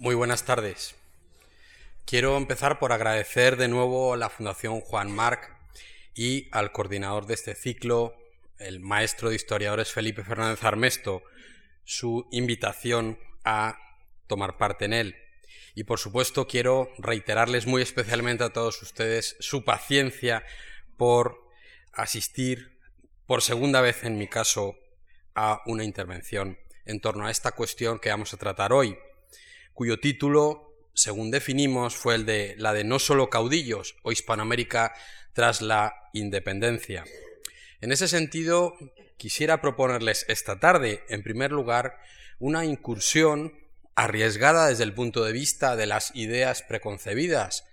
Muy buenas tardes. Quiero empezar por agradecer de nuevo a la Fundación Juan Marc y al coordinador de este ciclo, el maestro de historiadores Felipe Fernández Armesto, su invitación a tomar parte en él. Y por supuesto quiero reiterarles muy especialmente a todos ustedes su paciencia por asistir por segunda vez en mi caso a una intervención en torno a esta cuestión que vamos a tratar hoy, cuyo título, según definimos, fue el de la de no solo caudillos o Hispanoamérica tras la independencia. En ese sentido, quisiera proponerles esta tarde, en primer lugar, una incursión arriesgada desde el punto de vista de las ideas preconcebidas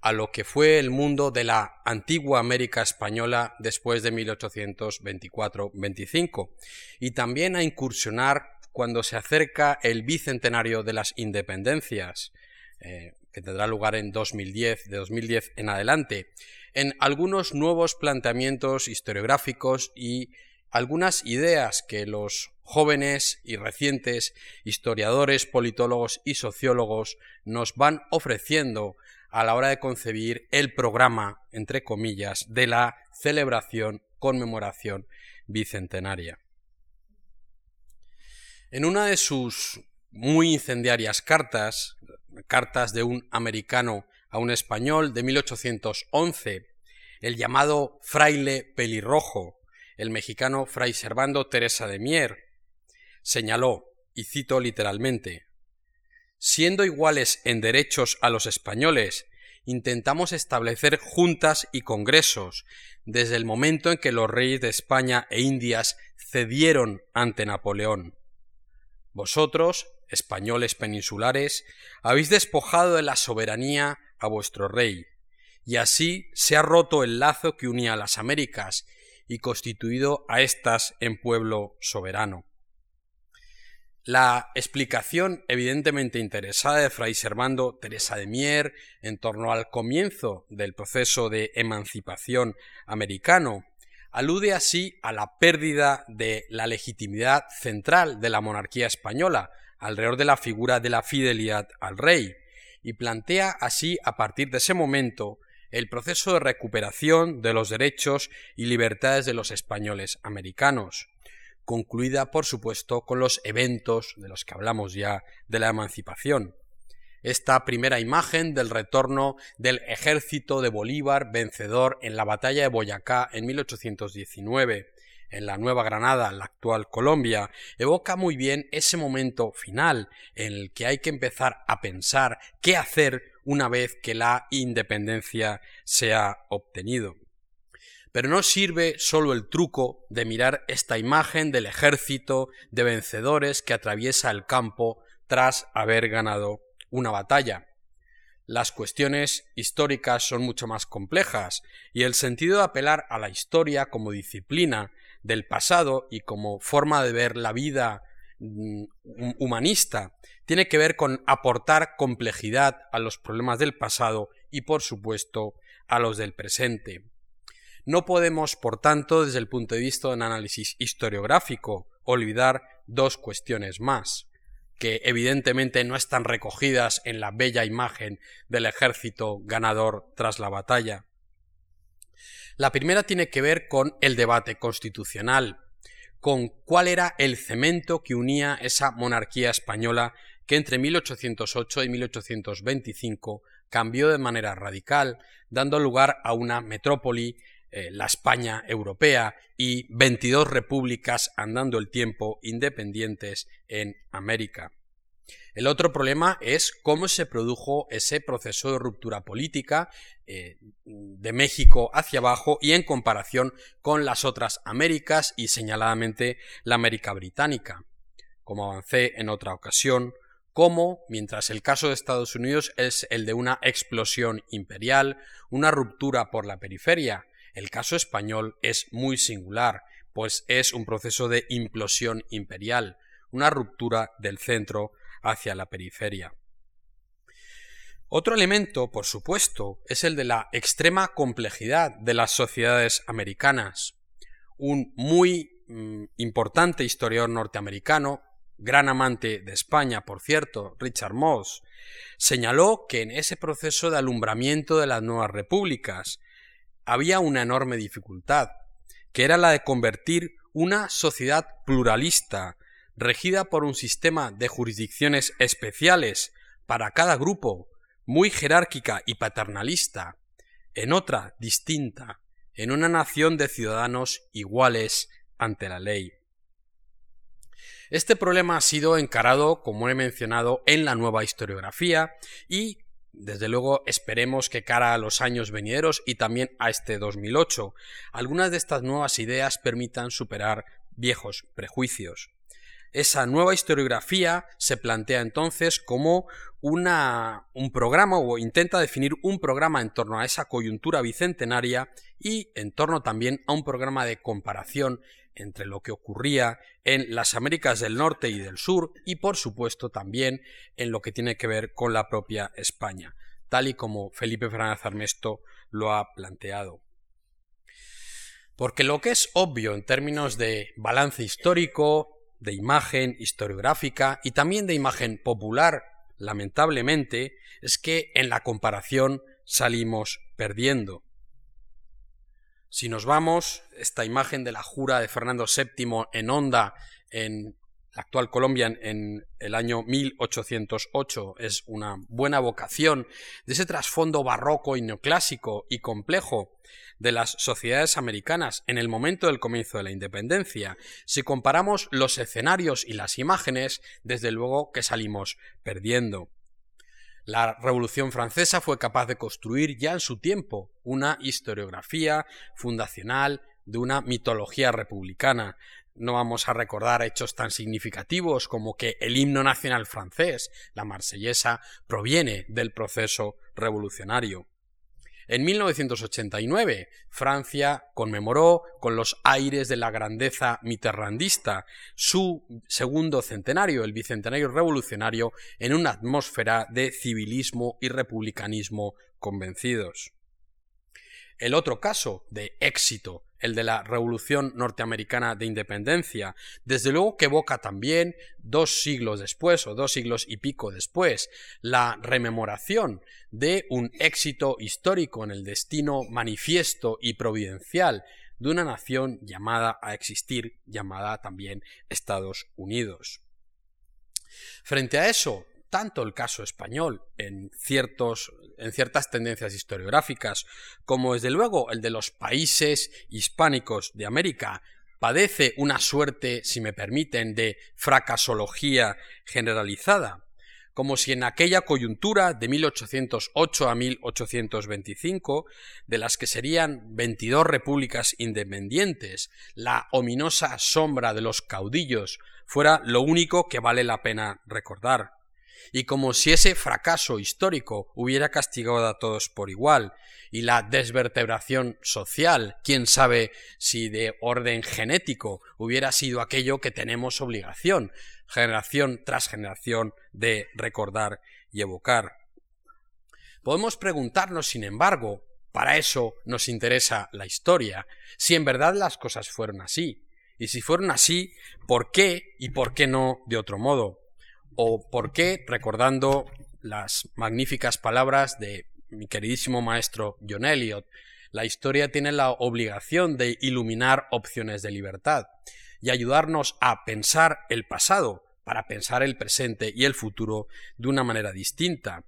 a lo que fue el mundo de la antigua América española después de 1824-25 y también a incursionar cuando se acerca el bicentenario de las independencias, eh, que tendrá lugar en 2010, de 2010 en adelante, en algunos nuevos planteamientos historiográficos y algunas ideas que los jóvenes y recientes historiadores, politólogos y sociólogos nos van ofreciendo a la hora de concebir el programa, entre comillas, de la celebración, conmemoración bicentenaria. En una de sus muy incendiarias cartas, cartas de un americano a un español de 1811, el llamado fraile pelirrojo, el mexicano fray Servando Teresa de Mier, señaló, y cito literalmente, siendo iguales en derechos a los españoles, intentamos establecer juntas y congresos desde el momento en que los reyes de España e Indias cedieron ante Napoleón. Vosotros, españoles peninsulares, habéis despojado de la soberanía a vuestro rey, y así se ha roto el lazo que unía a las Américas y constituido a éstas en pueblo soberano. La explicación evidentemente interesada de Fray Servando Teresa de Mier en torno al comienzo del proceso de emancipación americano alude así a la pérdida de la legitimidad central de la monarquía española alrededor de la figura de la fidelidad al rey y plantea así a partir de ese momento el proceso de recuperación de los derechos y libertades de los españoles americanos, concluida por supuesto con los eventos de los que hablamos ya de la emancipación. Esta primera imagen del retorno del ejército de Bolívar vencedor en la batalla de Boyacá en 1819 en la Nueva Granada, la actual Colombia, evoca muy bien ese momento final en el que hay que empezar a pensar qué hacer una vez que la independencia se ha obtenido. Pero no sirve solo el truco de mirar esta imagen del ejército de vencedores que atraviesa el campo tras haber ganado una batalla. Las cuestiones históricas son mucho más complejas y el sentido de apelar a la historia como disciplina del pasado y como forma de ver la vida mm, humanista tiene que ver con aportar complejidad a los problemas del pasado y por supuesto a los del presente. No podemos, por tanto, desde el punto de vista de un análisis historiográfico, olvidar dos cuestiones más, que evidentemente no están recogidas en la bella imagen del ejército ganador tras la batalla. La primera tiene que ver con el debate constitucional, con cuál era el cemento que unía esa monarquía española que entre 1808 y 1825 cambió de manera radical, dando lugar a una metrópoli, eh, la España europea, y 22 repúblicas andando el tiempo independientes en América. El otro problema es cómo se produjo ese proceso de ruptura política eh, de México hacia abajo y en comparación con las otras Américas y señaladamente la América británica. Como avancé en otra ocasión, cómo, mientras el caso de Estados Unidos es el de una explosión imperial, una ruptura por la periferia, el caso español es muy singular, pues es un proceso de implosión imperial, una ruptura del centro hacia la periferia. Otro elemento, por supuesto, es el de la extrema complejidad de las sociedades americanas. Un muy mm, importante historiador norteamericano, gran amante de España, por cierto, Richard Moss, señaló que en ese proceso de alumbramiento de las nuevas repúblicas había una enorme dificultad, que era la de convertir una sociedad pluralista, regida por un sistema de jurisdicciones especiales para cada grupo, muy jerárquica y paternalista, en otra distinta, en una nación de ciudadanos iguales ante la ley. Este problema ha sido encarado, como he mencionado, en la nueva historiografía y, desde luego, esperemos que cara a los años venideros y también a este 2008, algunas de estas nuevas ideas permitan superar viejos prejuicios. Esa nueva historiografía se plantea entonces como una, un programa o intenta definir un programa en torno a esa coyuntura bicentenaria y en torno también a un programa de comparación entre lo que ocurría en las Américas del Norte y del Sur y por supuesto también en lo que tiene que ver con la propia España, tal y como Felipe Fernández Armesto lo ha planteado. Porque lo que es obvio en términos de balance histórico, de imagen historiográfica y también de imagen popular, lamentablemente, es que en la comparación salimos perdiendo. Si nos vamos, esta imagen de la jura de Fernando VII en Honda, en la actual Colombia en el año 1808 es una buena vocación de ese trasfondo barroco y neoclásico y complejo de las sociedades americanas en el momento del comienzo de la independencia. Si comparamos los escenarios y las imágenes, desde luego que salimos perdiendo. La Revolución Francesa fue capaz de construir ya en su tiempo una historiografía fundacional de una mitología republicana, no vamos a recordar hechos tan significativos como que el himno nacional francés, la marsellesa, proviene del proceso revolucionario. En 1989, Francia conmemoró con los aires de la grandeza mitterrandista su segundo centenario, el bicentenario revolucionario, en una atmósfera de civilismo y republicanismo convencidos. El otro caso de éxito el de la Revolución Norteamericana de Independencia, desde luego que evoca también, dos siglos después, o dos siglos y pico después, la rememoración de un éxito histórico en el destino manifiesto y providencial de una nación llamada a existir, llamada también Estados Unidos. Frente a eso, tanto el caso español en, ciertos, en ciertas tendencias historiográficas, como desde luego el de los países hispánicos de América, padece una suerte, si me permiten, de fracasología generalizada, como si en aquella coyuntura de 1808 a 1825, de las que serían 22 repúblicas independientes, la ominosa sombra de los caudillos fuera lo único que vale la pena recordar y como si ese fracaso histórico hubiera castigado a todos por igual, y la desvertebración social, quién sabe si de orden genético, hubiera sido aquello que tenemos obligación, generación tras generación, de recordar y evocar. Podemos preguntarnos, sin embargo, para eso nos interesa la historia, si en verdad las cosas fueron así, y si fueron así, ¿por qué y por qué no de otro modo? O por qué, recordando las magníficas palabras de mi queridísimo maestro John Eliot, la historia tiene la obligación de iluminar opciones de libertad y ayudarnos a pensar el pasado para pensar el presente y el futuro de una manera distinta.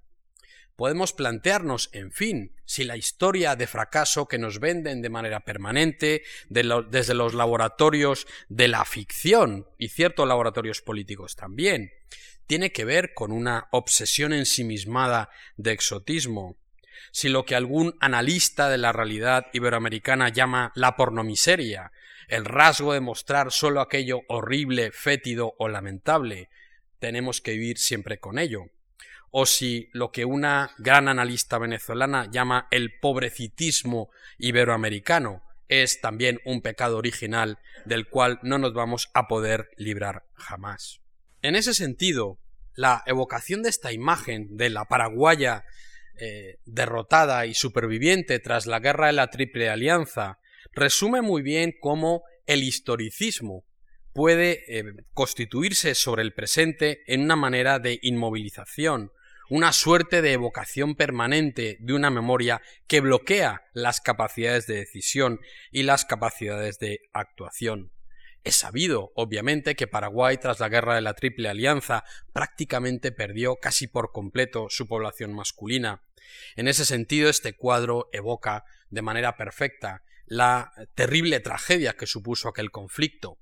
Podemos plantearnos, en fin, si la historia de fracaso que nos venden de manera permanente desde los laboratorios de la ficción y ciertos laboratorios políticos también, tiene que ver con una obsesión ensimismada de exotismo, si lo que algún analista de la realidad iberoamericana llama la pornomiseria, el rasgo de mostrar solo aquello horrible, fétido o lamentable, tenemos que vivir siempre con ello. O si lo que una gran analista venezolana llama el pobrecitismo iberoamericano es también un pecado original del cual no nos vamos a poder librar jamás. En ese sentido, la evocación de esta imagen de la paraguaya eh, derrotada y superviviente tras la guerra de la Triple Alianza resume muy bien cómo el historicismo puede eh, constituirse sobre el presente en una manera de inmovilización, una suerte de evocación permanente de una memoria que bloquea las capacidades de decisión y las capacidades de actuación. Es sabido, obviamente, que Paraguay, tras la guerra de la Triple Alianza, prácticamente perdió casi por completo su población masculina. En ese sentido, este cuadro evoca de manera perfecta la terrible tragedia que supuso aquel conflicto.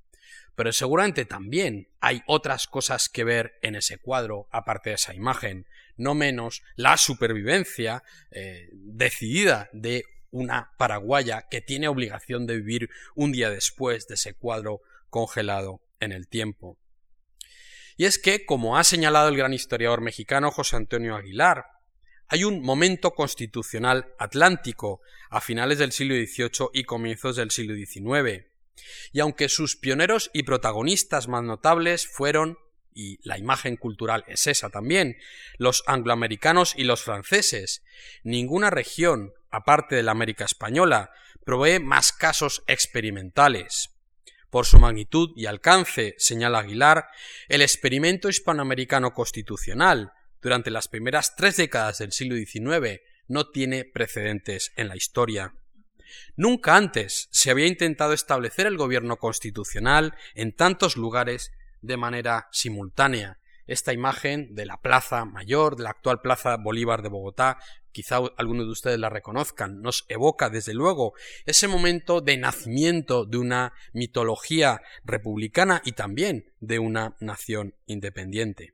Pero seguramente también hay otras cosas que ver en ese cuadro, aparte de esa imagen, no menos la supervivencia eh, decidida de una paraguaya que tiene obligación de vivir un día después de ese cuadro congelado en el tiempo. Y es que, como ha señalado el gran historiador mexicano José Antonio Aguilar, hay un momento constitucional atlántico a finales del siglo XVIII y comienzos del siglo XIX. Y aunque sus pioneros y protagonistas más notables fueron, y la imagen cultural es esa también, los angloamericanos y los franceses, ninguna región, aparte de la América española, provee más casos experimentales. Por su magnitud y alcance, señala Aguilar, el experimento hispanoamericano constitucional, durante las primeras tres décadas del siglo XIX, no tiene precedentes en la historia. Nunca antes se había intentado establecer el gobierno constitucional en tantos lugares de manera simultánea. Esta imagen de la Plaza Mayor, de la actual Plaza Bolívar de Bogotá, quizá algunos de ustedes la reconozcan, nos evoca desde luego ese momento de nacimiento de una mitología republicana y también de una nación independiente.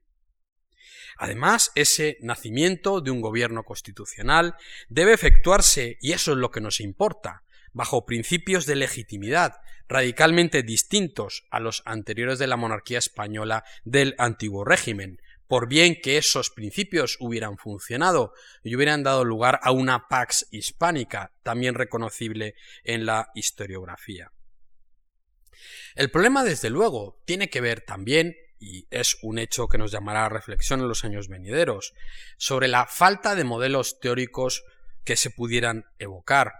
Además, ese nacimiento de un gobierno constitucional debe efectuarse, y eso es lo que nos importa, bajo principios de legitimidad radicalmente distintos a los anteriores de la monarquía española del antiguo régimen, por bien que esos principios hubieran funcionado y hubieran dado lugar a una pax hispánica, también reconocible en la historiografía. El problema, desde luego, tiene que ver también y es un hecho que nos llamará a reflexión en los años venideros, sobre la falta de modelos teóricos que se pudieran evocar.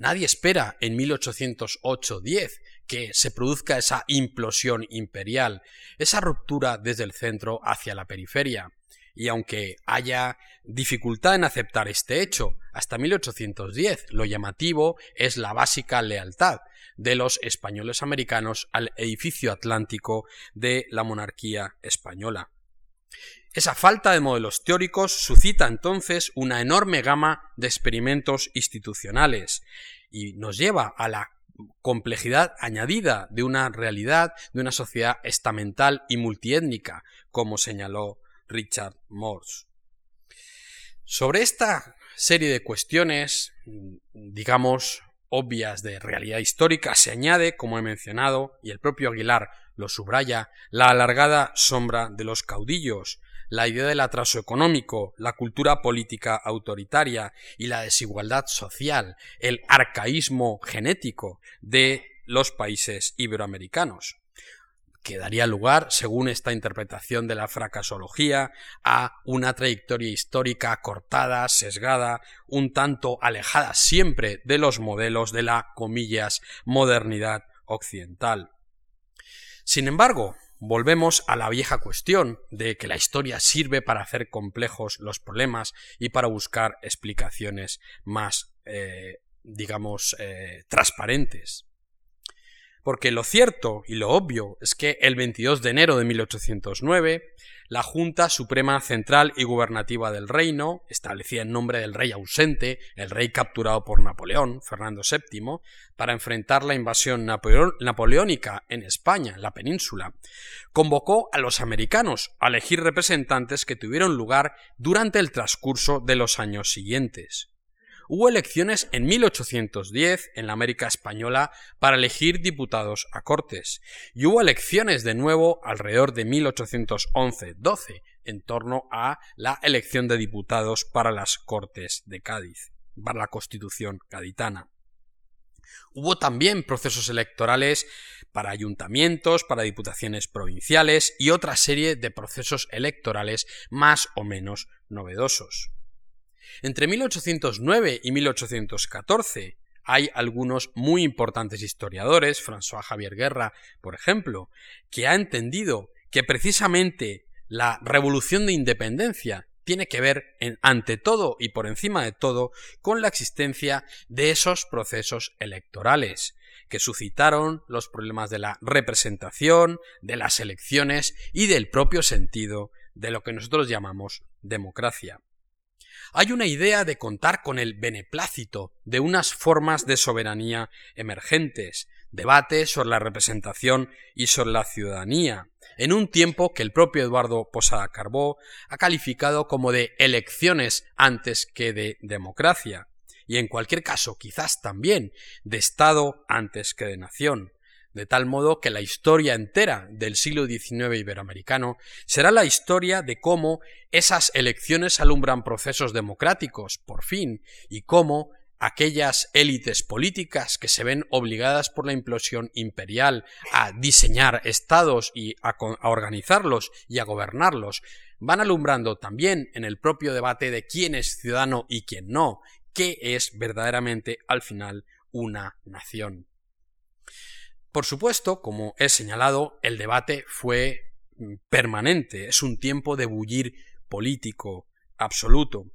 Nadie espera en 1808-10 que se produzca esa implosión imperial, esa ruptura desde el centro hacia la periferia. Y aunque haya dificultad en aceptar este hecho, hasta 1810 lo llamativo es la básica lealtad, de los españoles americanos al edificio atlántico de la monarquía española. Esa falta de modelos teóricos suscita entonces una enorme gama de experimentos institucionales y nos lleva a la complejidad añadida de una realidad, de una sociedad estamental y multiétnica, como señaló Richard Morse. Sobre esta serie de cuestiones, digamos, obvias de realidad histórica, se añade, como he mencionado, y el propio Aguilar lo subraya, la alargada sombra de los caudillos, la idea del atraso económico, la cultura política autoritaria y la desigualdad social, el arcaísmo genético de los países iberoamericanos que daría lugar, según esta interpretación de la fracasología, a una trayectoria histórica cortada, sesgada, un tanto alejada siempre de los modelos de la, comillas, modernidad occidental. Sin embargo, volvemos a la vieja cuestión de que la historia sirve para hacer complejos los problemas y para buscar explicaciones más, eh, digamos, eh, transparentes. Porque lo cierto y lo obvio es que el 22 de enero de 1809, la Junta Suprema Central y Gubernativa del Reino, establecida en nombre del rey ausente, el rey capturado por Napoleón, Fernando VII, para enfrentar la invasión napoleónica en España, la península, convocó a los americanos a elegir representantes que tuvieron lugar durante el transcurso de los años siguientes. Hubo elecciones en 1810 en la América Española para elegir diputados a Cortes, y hubo elecciones de nuevo alrededor de 1811-12 en torno a la elección de diputados para las Cortes de Cádiz, para la Constitución gaditana. Hubo también procesos electorales para ayuntamientos, para diputaciones provinciales y otra serie de procesos electorales más o menos novedosos. Entre 1809 y 1814, hay algunos muy importantes historiadores, François Javier Guerra, por ejemplo, que ha entendido que precisamente la revolución de independencia tiene que ver, ante todo y por encima de todo, con la existencia de esos procesos electorales que suscitaron los problemas de la representación, de las elecciones y del propio sentido de lo que nosotros llamamos democracia hay una idea de contar con el beneplácito de unas formas de soberanía emergentes, debate sobre la representación y sobre la ciudadanía, en un tiempo que el propio Eduardo Posada Carbó ha calificado como de elecciones antes que de democracia, y en cualquier caso quizás también de Estado antes que de nación de tal modo que la historia entera del siglo XIX iberoamericano será la historia de cómo esas elecciones alumbran procesos democráticos, por fin, y cómo aquellas élites políticas que se ven obligadas por la implosión imperial a diseñar estados y a, organizarlos y a gobernarlos, van alumbrando también en el propio debate de quién es ciudadano y quién no, qué es verdaderamente al final una nación. Por supuesto, como he señalado, el debate fue mm, permanente, es un tiempo de bullir político absoluto.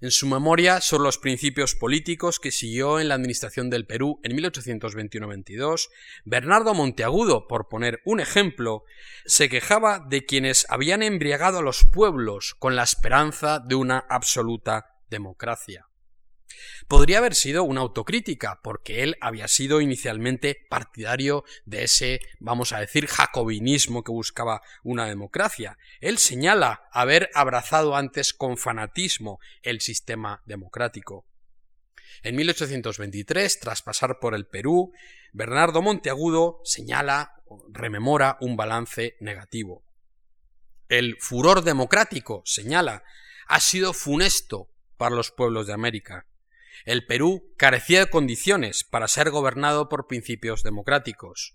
En su memoria son los principios políticos que siguió en la administración del Perú en 1821-22, Bernardo Monteagudo, por poner un ejemplo, se quejaba de quienes habían embriagado a los pueblos con la esperanza de una absoluta democracia. Podría haber sido una autocrítica, porque él había sido inicialmente partidario de ese, vamos a decir, jacobinismo que buscaba una democracia. Él señala haber abrazado antes con fanatismo el sistema democrático. En 1823, tras pasar por el Perú, Bernardo Monteagudo señala, rememora un balance negativo. El furor democrático, señala, ha sido funesto para los pueblos de América. El Perú carecía de condiciones para ser gobernado por principios democráticos.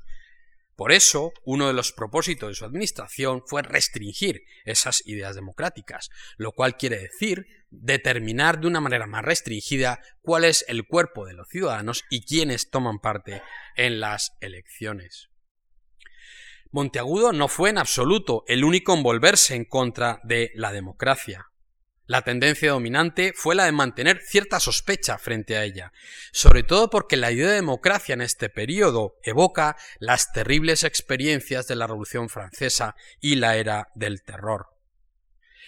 Por eso, uno de los propósitos de su administración fue restringir esas ideas democráticas, lo cual quiere decir determinar de una manera más restringida cuál es el cuerpo de los ciudadanos y quiénes toman parte en las elecciones. Monteagudo no fue en absoluto el único en volverse en contra de la democracia. La tendencia dominante fue la de mantener cierta sospecha frente a ella, sobre todo porque la idea de democracia en este periodo evoca las terribles experiencias de la Revolución Francesa y la era del terror.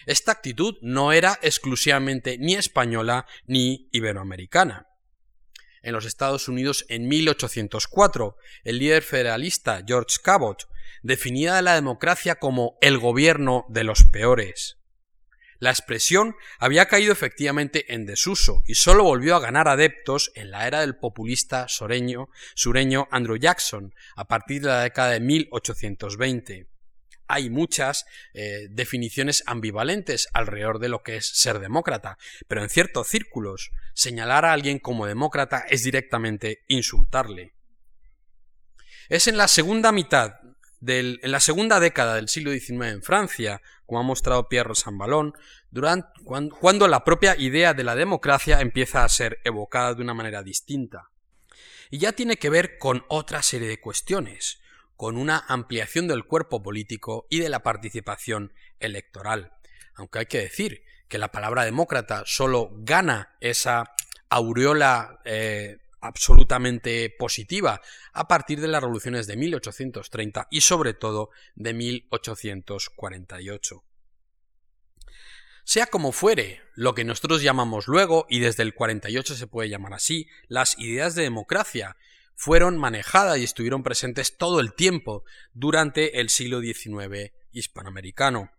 Esta actitud no era exclusivamente ni española ni iberoamericana. En los Estados Unidos en 1804, el líder federalista George Cabot definía la democracia como el gobierno de los peores. La expresión había caído efectivamente en desuso y solo volvió a ganar adeptos en la era del populista sureño, Andrew Jackson, a partir de la década de 1820 hay muchas eh, definiciones ambivalentes alrededor de lo que es ser demócrata, pero en ciertos círculos señalar a alguien como demócrata es directamente insultarle. Es en la segunda mitad en la segunda década del siglo XIX en Francia, como ha mostrado Pierre Sambalón, cuando la propia idea de la democracia empieza a ser evocada de una manera distinta. Y ya tiene que ver con otra serie de cuestiones, con una ampliación del cuerpo político y de la participación electoral. Aunque hay que decir que la palabra demócrata solo gana esa aureola eh, absolutamente positiva a partir de las revoluciones de 1830 y sobre todo de 1848. Sea como fuere, lo que nosotros llamamos luego, y desde el 48 se puede llamar así, las ideas de democracia, fueron manejadas y estuvieron presentes todo el tiempo durante el siglo XIX hispanoamericano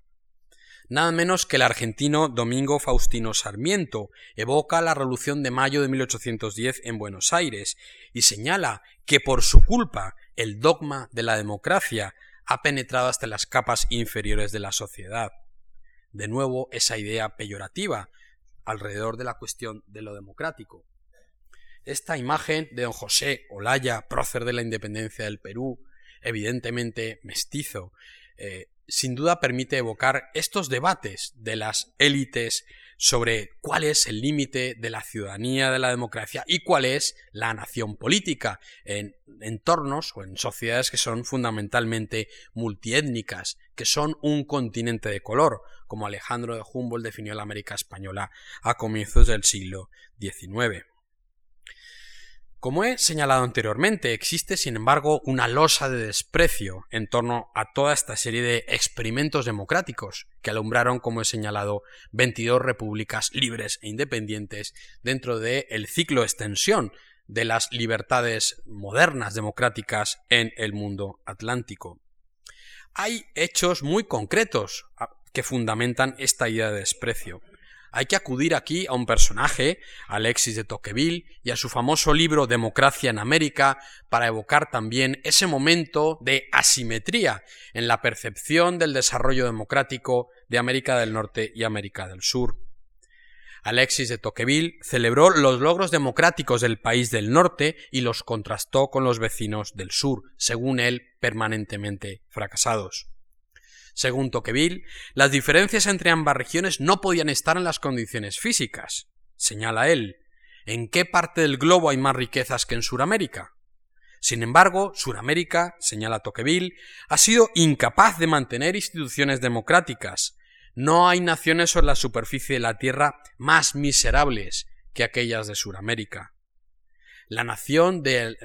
nada menos que el argentino Domingo Faustino Sarmiento evoca la Revolución de Mayo de 1810 en Buenos Aires y señala que por su culpa el dogma de la democracia ha penetrado hasta las capas inferiores de la sociedad. De nuevo, esa idea peyorativa alrededor de la cuestión de lo democrático. Esta imagen de don José Olaya, prócer de la independencia del Perú, evidentemente mestizo, eh, sin duda permite evocar estos debates de las élites sobre cuál es el límite de la ciudadanía de la democracia y cuál es la nación política en entornos o en sociedades que son fundamentalmente multiétnicas, que son un continente de color, como Alejandro de Humboldt definió la América española a comienzos del siglo XIX. Como he señalado anteriormente, existe sin embargo una losa de desprecio en torno a toda esta serie de experimentos democráticos que alumbraron, como he señalado, 22 repúblicas libres e independientes dentro del ciclo de extensión de las libertades modernas democráticas en el mundo atlántico. Hay hechos muy concretos ah, que fundamentan esta idea de desprecio hay que acudir aquí a un personaje, Alexis de Tocqueville, y a su famoso libro Democracia en América, para evocar también ese momento de asimetría en la percepción del desarrollo democrático de América del Norte y América del Sur. Alexis de Tocqueville celebró los logros democráticos del país del norte y los contrastó con los vecinos del sur, según él permanentemente fracasados. Según Tocqueville, las diferencias entre ambas regiones no podían estar en las condiciones físicas. Señala él, ¿en qué parte del globo hay más riquezas que en Sudamérica? Sin embargo, Sudamérica, señala Tocqueville, ha sido incapaz de mantener instituciones democráticas. No hay naciones sobre la superficie de la Tierra más miserables que aquellas de Sudamérica la nación de,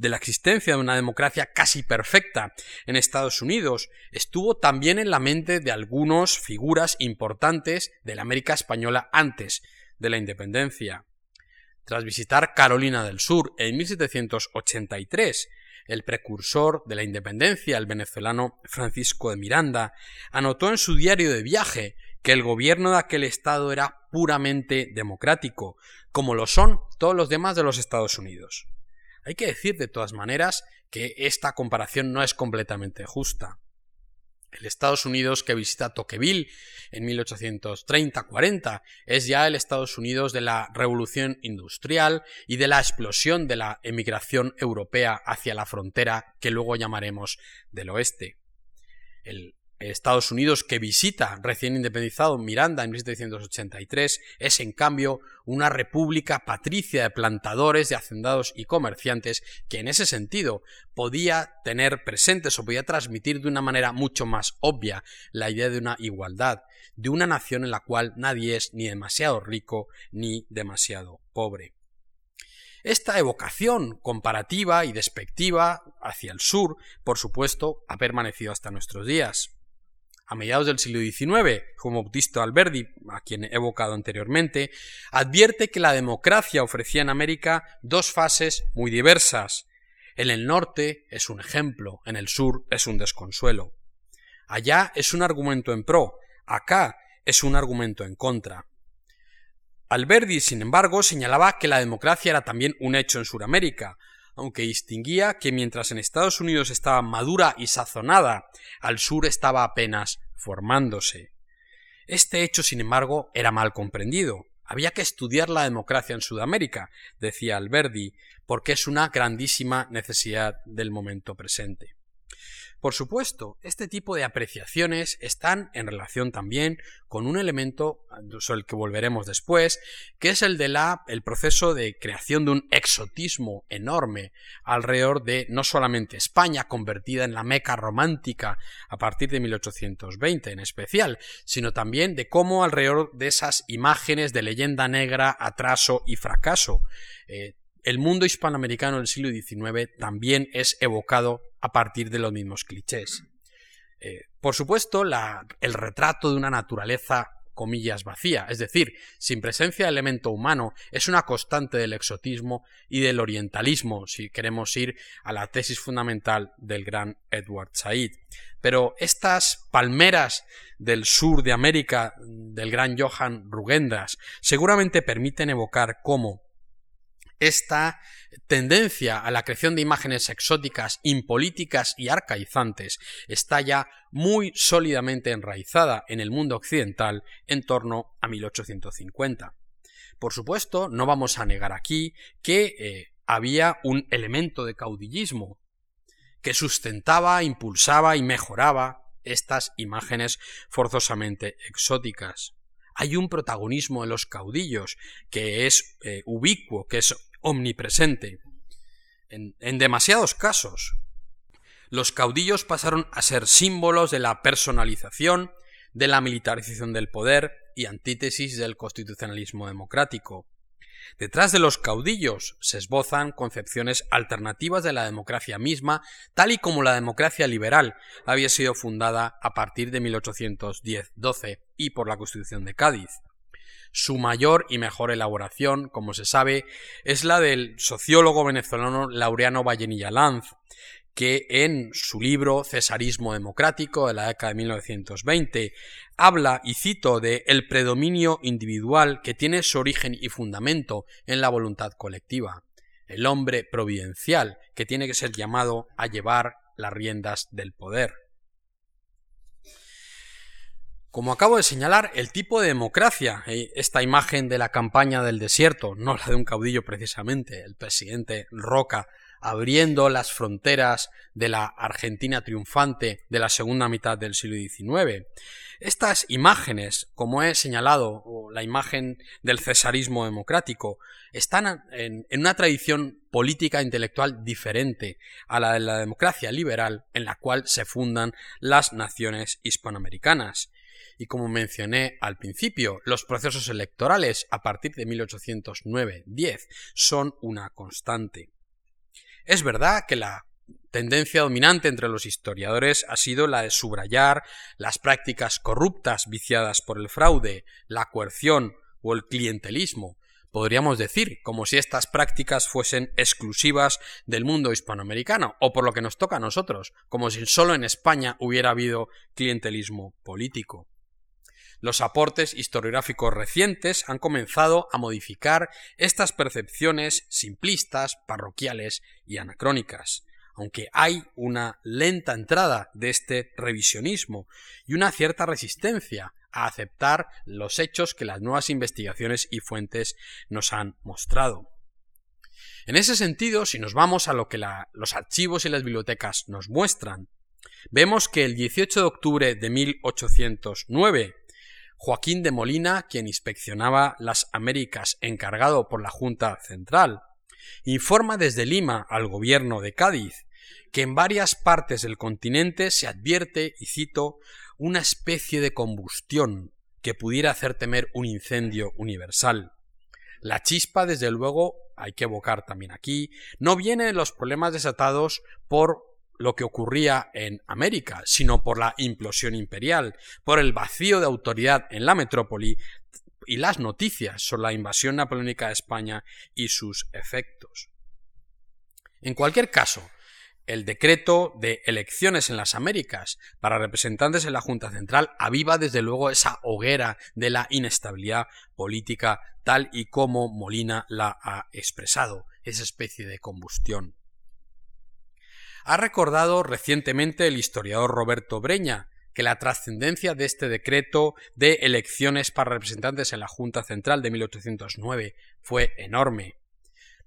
la existencia de una democracia casi perfecta en Estados Unidos estuvo también en la mente de algunas figuras importantes de la América española antes de la independencia. Tras visitar Carolina del Sur en 1783, el precursor de la independencia, el venezolano Francisco de Miranda, anotó en su diario de viaje que el gobierno de aquel estado era puramente democrático, como lo son todos los demás de los Estados Unidos. Hay que decir de todas maneras que esta comparación no es completamente justa. El Estados Unidos que visita Tocqueville en 1830-40 es ya el Estados Unidos de la revolución industrial y de la explosión de la emigración europea hacia la frontera que luego llamaremos del oeste. El Estados Unidos que visita recién independizado Miranda en 1783 es en cambio una república patricia de plantadores, de hacendados y comerciantes que en ese sentido podía tener presentes o podía transmitir de una manera mucho más obvia la idea de una igualdad, de una nación en la cual nadie es ni demasiado rico ni demasiado pobre. Esta evocación comparativa y despectiva hacia el sur, por supuesto, ha permanecido hasta nuestros días a mediados del siglo XIX, como Bautista Alberdi, a quien he evocado anteriormente, advierte que la democracia ofrecía en América dos fases muy diversas. En el norte es un ejemplo, en el sur es un desconsuelo. Allá es un argumento en pro, acá es un argumento en contra. Alberdi, sin embargo, señalaba que la democracia era también un hecho en Sudamérica, aunque distinguía que mientras en Estados Unidos estaba madura y sazonada, al sur estaba apenas formándose. Este hecho, sin embargo, era mal comprendido. Había que estudiar la democracia en Sudamérica, decía Alberdi, porque es una grandísima necesidad del momento presente. Por supuesto, este tipo de apreciaciones están en relación también con un elemento sobre el que volveremos después, que es el de la el proceso de creación de un exotismo enorme alrededor de no solamente España convertida en la meca romántica a partir de 1820 en especial, sino también de cómo alrededor de esas imágenes de leyenda negra, atraso y fracaso eh, el mundo hispanoamericano del siglo XIX también es evocado a partir de los mismos clichés. Eh, por supuesto, el retrato de una naturaleza comillas vacía, es decir, sin presencia de elemento humano, es una constante del exotismo y del orientalismo, si queremos ir a la tesis fundamental del gran Edward Said. Pero estas palmeras del sur de América del gran Johann Rugendas seguramente permiten evocar cómo esta tendencia a la creación de imágenes exóticas, impolíticas y arcaizantes está ya muy sólidamente enraizada en el mundo occidental en torno a 1850. Por supuesto, no vamos a negar aquí que eh, había un elemento de caudillismo que sustentaba, impulsaba y mejoraba estas imágenes forzosamente exóticas. Hay un protagonismo en los caudillos que es eh, ubicuo, que es omnipresente. en demasiados casos, los caudillos pasaron a ser símbolos de la personalización, de la militarización del poder y antítesis del constitucionalismo democrático. Detrás de los caudillos se esbozan concepciones alternativas de la democracia misma, tal y como la democracia liberal había sido fundada a partir de 1810-12 y por la Constitución de Cádiz. Su mayor y mejor elaboración, como se sabe, es la del sociólogo venezolano Laureano Vallenilla Lanz, que en su libro Cesarismo Democrático de la década de 1920 habla, y cito, de el predominio individual que tiene su origen y fundamento en la voluntad colectiva, el hombre providencial que tiene que ser llamado a llevar las riendas del poder. Como acabo de señalar, el tipo de democracia, eh, esta imagen de la campaña del desierto, no la de un caudillo precisamente, el presidente Roca abriendo las fronteras de la Argentina triunfante de la segunda mitad del siglo XIX. Estas imágenes, como he señalado, o la imagen del cesarismo democrático, están en, una tradición política e intelectual diferente a la de la democracia liberal en la cual se fundan las naciones hispanoamericanas. Y como mencioné al principio, los procesos electorales a partir de 1809-10 son una constante. Es verdad que la tendencia dominante entre los historiadores ha sido la de subrayar las prácticas corruptas viciadas por el fraude, la coerción o el clientelismo, podríamos decir, como si estas prácticas fuesen exclusivas del mundo hispanoamericano, o por lo que nos toca a nosotros, como si solo en España hubiera habido clientelismo político. Los aportes historiográficos recientes han comenzado a modificar estas percepciones simplistas, parroquiales y anacrónicas, aunque hay una lenta entrada de este revisionismo y una cierta resistencia a aceptar los hechos que las nuevas investigaciones y fuentes nos han mostrado. En ese sentido, si nos vamos a lo que los archivos y las bibliotecas nos muestran, vemos que el 18 de octubre de 1809 Joaquín de Molina, quien inspeccionaba las Américas encargado por la Junta Central, informa desde Lima al gobierno de Cádiz que en varias partes del continente se advierte, y cito, una especie de combustión que pudiera hacer temer un incendio universal. La chispa, desde luego, hay que evocar también aquí, no viene de los problemas desatados por lo que ocurría en América, sino por la implosión imperial, por el vacío de autoridad en la metrópoli y las noticias sobre la invasión napoleónica de España y sus efectos. En cualquier caso, el decreto de elecciones en las Américas para representantes en la Junta Central aviva desde luego esa hoguera de la inestabilidad política tal y como Molina la ha expresado, esa especie de combustión ha recordado recientemente el historiador Roberto Breña que la trascendencia de este decreto de elecciones para representantes en la Junta Central de 1809 fue enorme.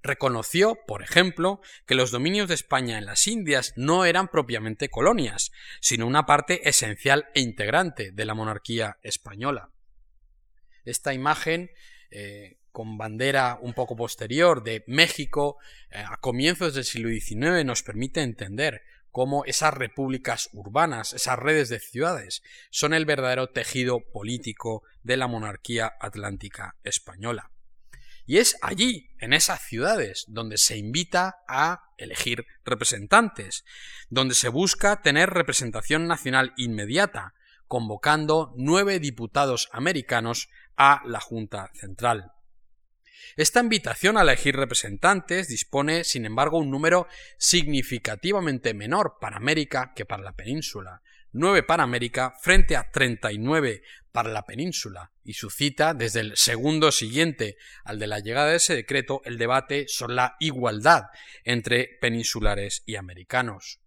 Reconoció, por ejemplo, que los dominios de España en las Indias no eran propiamente colonias, sino una parte esencial e integrante de la monarquía española. Esta imagen eh, con bandera un poco posterior de México eh, a comienzos del siglo XIX nos permite entender cómo esas repúblicas urbanas, esas redes de ciudades, son el verdadero tejido político de la monarquía atlántica española. Y es allí, en esas ciudades, donde se invita a elegir representantes, donde se busca tener representación nacional inmediata, convocando nueve diputados americanos a la Junta Central. Esta invitación a elegir representantes dispone, sin embargo, un número significativamente menor para América que para la península, 9 para América frente a 39 para la península, y suscita desde el segundo siguiente al de la llegada de ese decreto el debate sobre la igualdad entre peninsulares y americanos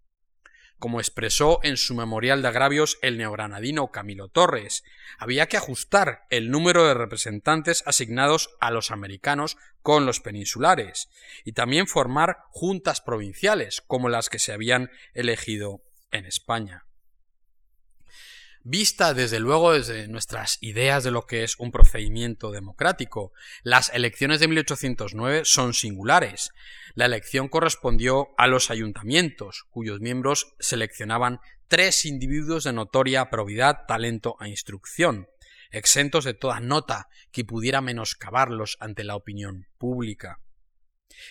como expresó en su memorial de agravios el neogranadino Camilo Torres. Había que ajustar el número de representantes asignados a los americanos con los peninsulares, y también formar juntas provinciales como las que se habían elegido en España. Vista desde luego desde nuestras ideas de lo que es un procedimiento democrático, las elecciones de 1809 son singulares. La elección correspondió a los ayuntamientos, cuyos miembros seleccionaban tres individuos de notoria probidad, talento e instrucción, exentos de toda nota que pudiera menoscabarlos ante la opinión pública.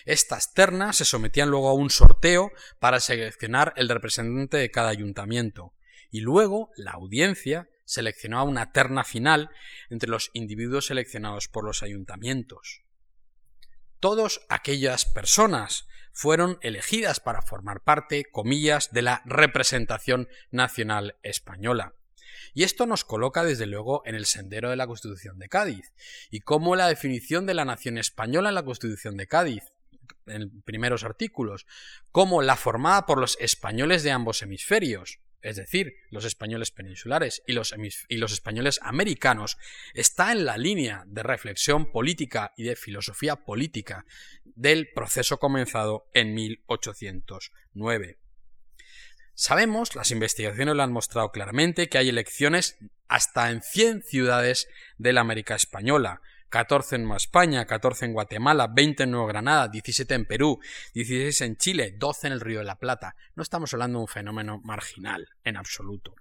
Estas ternas se sometían luego a un sorteo para seleccionar el representante de cada ayuntamiento, y luego la audiencia seleccionaba una terna final entre los individuos seleccionados por los ayuntamientos. Todas aquellas personas fueron elegidas para formar parte, comillas, de la representación nacional española. Y esto nos coloca desde luego en el sendero de la Constitución de Cádiz, y como la definición de la nación española en la Constitución de Cádiz, en primeros artículos, como la formada por los españoles de ambos hemisferios, es decir, los españoles peninsulares y los, españoles americanos, está en la línea de reflexión política y de filosofía política del proceso comenzado en 1809. Sabemos, las investigaciones lo han mostrado claramente, que hay elecciones hasta en 100 ciudades de la América Española, 14 en España, 14 en Guatemala, 20 en Nueva Granada, 17 en Perú, 16 en Chile, 12 en el Río de la Plata. No estamos hablando de un fenómeno marginal, en absoluto.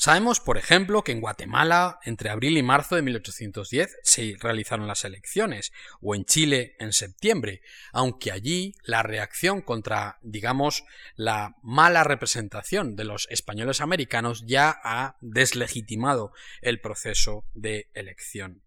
Sabemos, por ejemplo, que en Guatemala, entre abril y marzo de 1810, se realizaron las elecciones, o en Chile en septiembre, aunque allí la reacción contra, digamos, la mala representación de los españoles americanos ya ha deslegitimado el proceso de elección.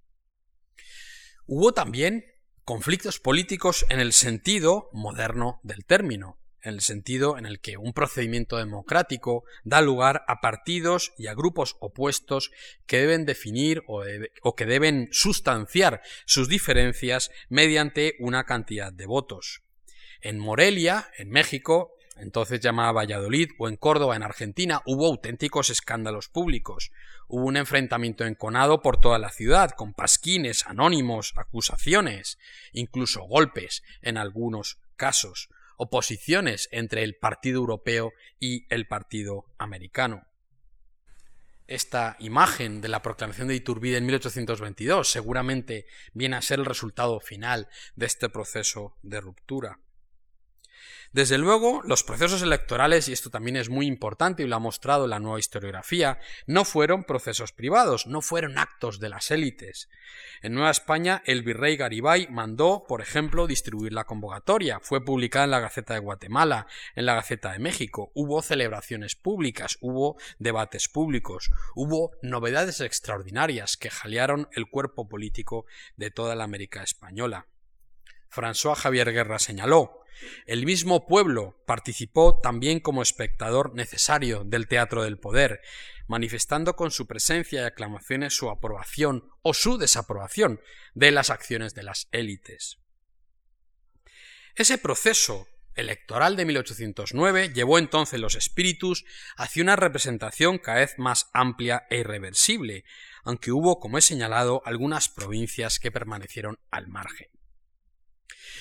Hubo también conflictos políticos en el sentido moderno del término en el sentido en el que un procedimiento democrático da lugar a partidos y a grupos opuestos que deben definir o, que deben sustanciar sus diferencias mediante una cantidad de votos. En Morelia, en México, entonces llamada Valladolid, o en Córdoba, en Argentina, hubo auténticos escándalos públicos. Hubo un enfrentamiento enconado por toda la ciudad, con pasquines, anónimos, acusaciones, incluso golpes en algunos casos oposiciones entre el Partido Europeo y el Partido Americano. Esta imagen de la proclamación de Iturbide en 1822 seguramente viene a ser el resultado final de este proceso de ruptura. Desde luego, los procesos electorales, y esto también es muy importante y lo ha mostrado la nueva historiografía, no fueron procesos privados, no fueron actos de las élites. En Nueva España, el virrey Garibay mandó, por ejemplo, distribuir la convocatoria. Fue publicada en la Gaceta de Guatemala, en la Gaceta de México. Hubo celebraciones públicas, hubo debates públicos, hubo novedades extraordinarias que jalearon el cuerpo político de toda la América española. François Javier Guerra señaló el mismo pueblo participó también como espectador necesario del teatro del poder, manifestando con su presencia y aclamaciones su aprobación o su desaprobación de las acciones de las élites. Ese proceso electoral de 1809 llevó entonces los espíritus hacia una representación cada vez más amplia e irreversible, aunque hubo, como he señalado, algunas provincias que permanecieron al margen.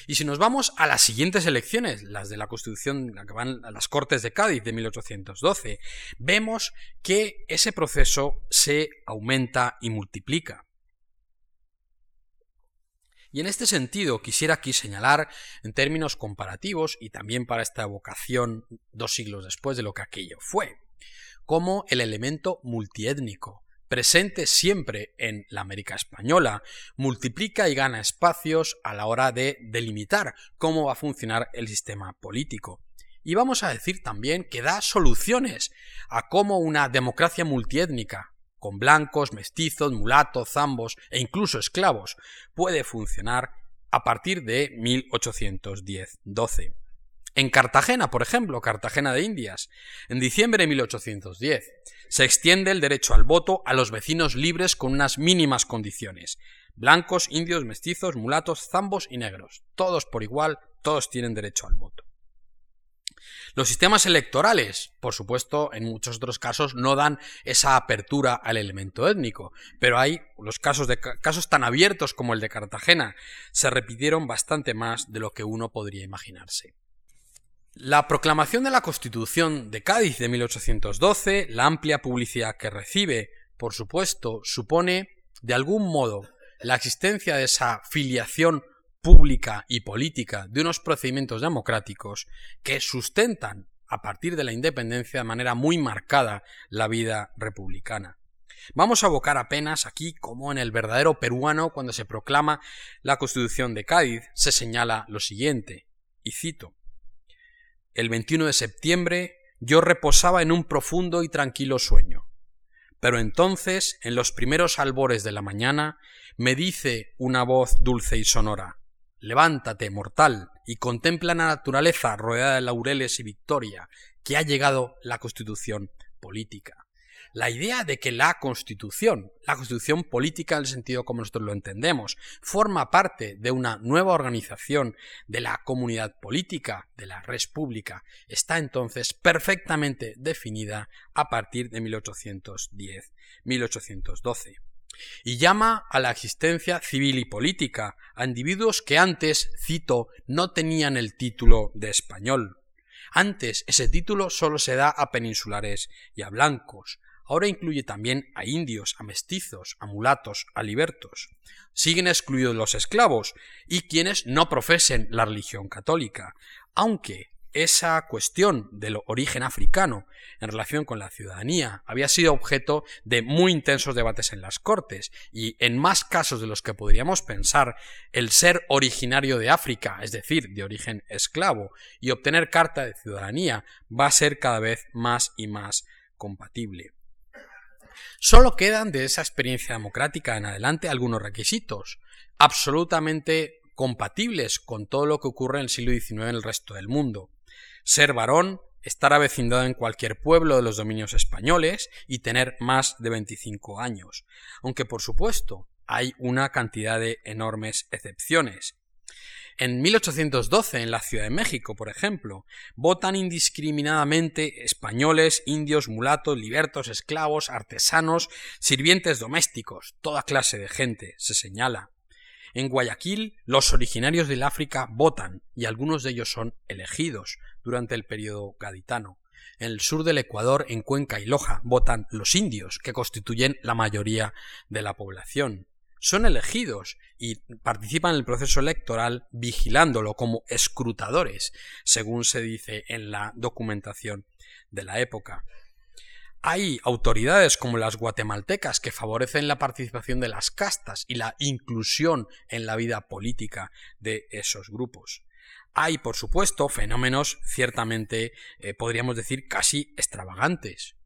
Y si nos vamos a las siguientes elecciones, las de la Constitución, que van las Cortes de Cádiz de 1812, vemos que ese proceso se aumenta y multiplica. Y en este sentido quisiera aquí señalar, en términos comparativos y también para esta evocación dos siglos después de lo que aquello fue, como el elemento multiétnico, presente siempre en la América española, multiplica y gana espacios a la hora de delimitar cómo va a funcionar el sistema político. Y vamos a decir también que da soluciones a cómo una democracia multiétnica, con blancos, mestizos, mulatos, zambos e incluso esclavos, puede funcionar a partir de 1810-12. En Cartagena, por ejemplo, Cartagena de Indias, en diciembre de 1810, se extiende el derecho al voto a los vecinos libres con unas mínimas condiciones. Blancos, indios, mestizos, mulatos, zambos y negros. Todos por igual, todos tienen derecho al voto. Los sistemas electorales, por supuesto, en muchos otros casos no dan esa apertura al elemento étnico, pero hay los casos, de, casos tan abiertos como el de Cartagena se repitieron bastante más de lo que uno podría imaginarse. La proclamación de la Constitución de Cádiz de 1812, la amplia publicidad que recibe, por supuesto, supone, de algún modo, la existencia de esa filiación pública y política de unos procedimientos democráticos que sustentan, a partir de la independencia, de manera muy marcada, la vida republicana. Vamos a abocar apenas aquí como en el verdadero peruano cuando se proclama la Constitución de Cádiz se señala lo siguiente, y cito El 21 de septiembre yo reposaba en un profundo y tranquilo sueño. Pero entonces, en los primeros albores de la mañana, me dice una voz dulce y sonora Levántate, mortal, y contempla la naturaleza rodeada de laureles y victoria, que ha llegado la Constitución política la idea de que la Constitución, la Constitución política en el sentido como nosotros lo entendemos, forma parte de una nueva organización de la comunidad política, de la res pública, está entonces perfectamente definida a partir de 1810-1812 y llama a la existencia civil y política a individuos que antes, cito, no tenían el título de español. Antes ese título solo se da a peninsulares y a blancos, ahora incluye también a indios, a mestizos, a mulatos, a libertos. Siguen excluidos los esclavos y quienes no profesen la religión católica, aunque esa cuestión del origen africano en relación con la ciudadanía había sido objeto de muy intensos debates en las Cortes y en más casos de los que podríamos pensar el ser originario de África, es decir, de origen esclavo, y obtener carta de ciudadanía va a ser cada vez más y más compatible. Solo quedan de esa experiencia democrática en adelante algunos requisitos absolutamente compatibles con todo lo que ocurre en el siglo XIX en el resto del mundo. Ser varón, estar avecindado en cualquier pueblo de los dominios españoles y tener más de 25 años. Aunque por supuesto hay una cantidad de enormes excepciones. En 1812, en la Ciudad de México, por ejemplo, votan indiscriminadamente españoles, indios, mulatos, libertos, esclavos, artesanos, sirvientes domésticos, toda clase de gente, se señala. En Guayaquil, los originarios del África votan, y algunos de ellos son elegidos durante el periodo gaditano. En el sur del Ecuador, en Cuenca y Loja, votan los indios, que constituyen la mayoría de la población son elegidos y participan en el proceso electoral vigilándolo como escrutadores, según se dice en la documentación de la época. Hay autoridades como las guatemaltecas que favorecen la participación de las castas y la inclusión en la vida política de esos grupos. Hay, por supuesto, fenómenos ciertamente, eh, podríamos decir, casi extravagantes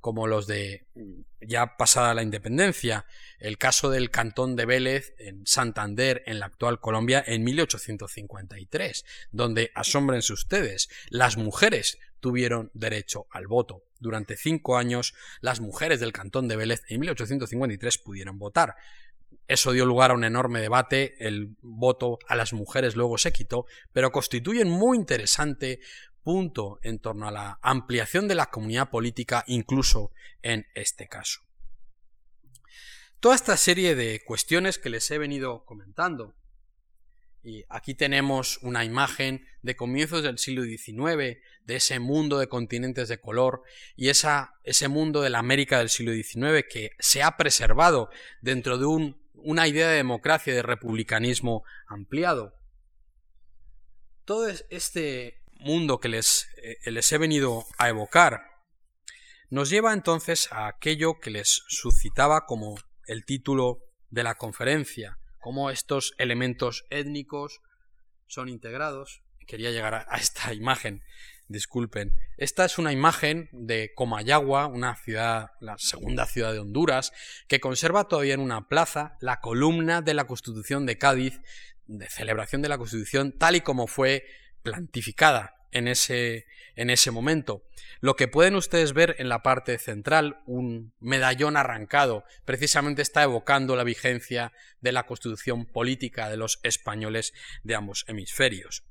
como los de mm, ya pasada la independencia, el caso del cantón de Vélez en Santander, en la actual Colombia, en 1853, donde, asómbrense ustedes, las mujeres tuvieron derecho al voto. Durante cinco años, las mujeres del cantón de Vélez en 1853 pudieron votar. Eso dio lugar a un enorme debate, el voto a las mujeres luego se quitó, pero constituyen muy interesante punto en torno a la ampliación de la comunidad política incluso en este caso. Toda esta serie de cuestiones que les he venido comentando, y aquí tenemos una imagen de comienzos del siglo XIX, de ese mundo de continentes de color y esa, ese mundo de la América del siglo XIX que se ha preservado dentro de un, una idea de democracia y de republicanismo ampliado. Todo este mundo que les, eh, les he venido a evocar nos lleva entonces a aquello que les suscitaba como el título de la conferencia, cómo estos elementos étnicos son integrados. Quería llegar a esta imagen, disculpen. Esta es una imagen de Comayagua, una ciudad, la segunda ciudad de Honduras, que conserva todavía en una plaza la columna de la Constitución de Cádiz, de celebración de la Constitución, tal y como fue plantificada en ese, en ese momento. Lo que pueden ustedes ver en la parte central, un medallón arrancado, precisamente está evocando la vigencia de la constitución política de los españoles de ambos hemisferios.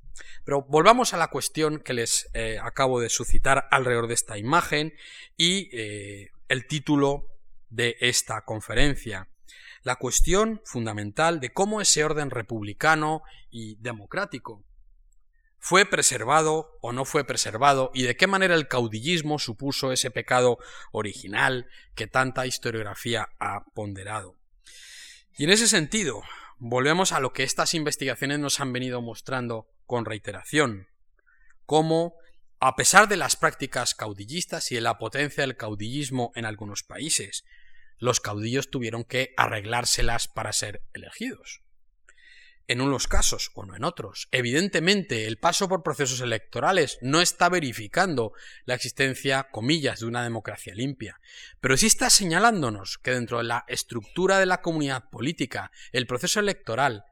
Pero volvamos a la cuestión que les eh, acabo de suscitar alrededor de esta imagen y eh, el título de esta conferencia. La cuestión fundamental de cómo ese orden republicano y democrático ¿Fue preservado o no fue preservado? ¿Y de qué manera el caudillismo supuso ese pecado original que tanta historiografía ha ponderado? Y en ese sentido, volvemos a lo que estas investigaciones nos han venido mostrando con reiteración, cómo, a pesar de las prácticas caudillistas y de la potencia del caudillismo en algunos países, los caudillos tuvieron que arreglárselas para ser elegidos en unos casos o no en otros. Evidentemente, el paso por procesos electorales no está verificando la existencia, comillas, de una democracia limpia, pero sí está señalándonos que dentro de la estructura de la comunidad política, el proceso electoral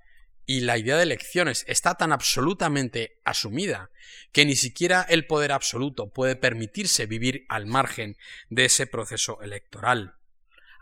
y la idea de elecciones está tan absolutamente asumida que ni siquiera el poder absoluto puede permitirse vivir al margen de ese proceso electoral.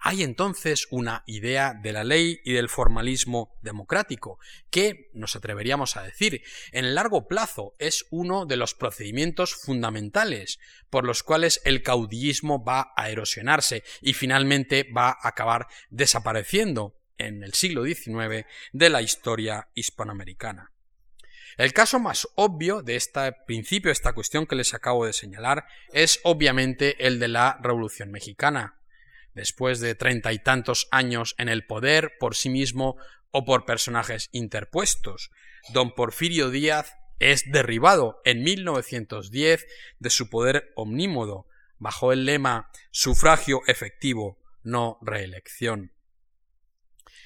Hay entonces una idea de la ley y del formalismo democrático, que, nos atreveríamos a decir, en largo plazo es uno de los procedimientos fundamentales por los cuales el caudillismo va a erosionarse y finalmente va a acabar desapareciendo en el siglo XIX de la historia hispanoamericana. El caso más obvio de este principio, esta cuestión que les acabo de señalar, es obviamente el de la Revolución Mexicana, después de treinta y tantos años en el poder por sí mismo o por personajes interpuestos. Don Porfirio Díaz es derribado en 1910 de su poder omnímodo, bajo el lema sufragio efectivo, no reelección.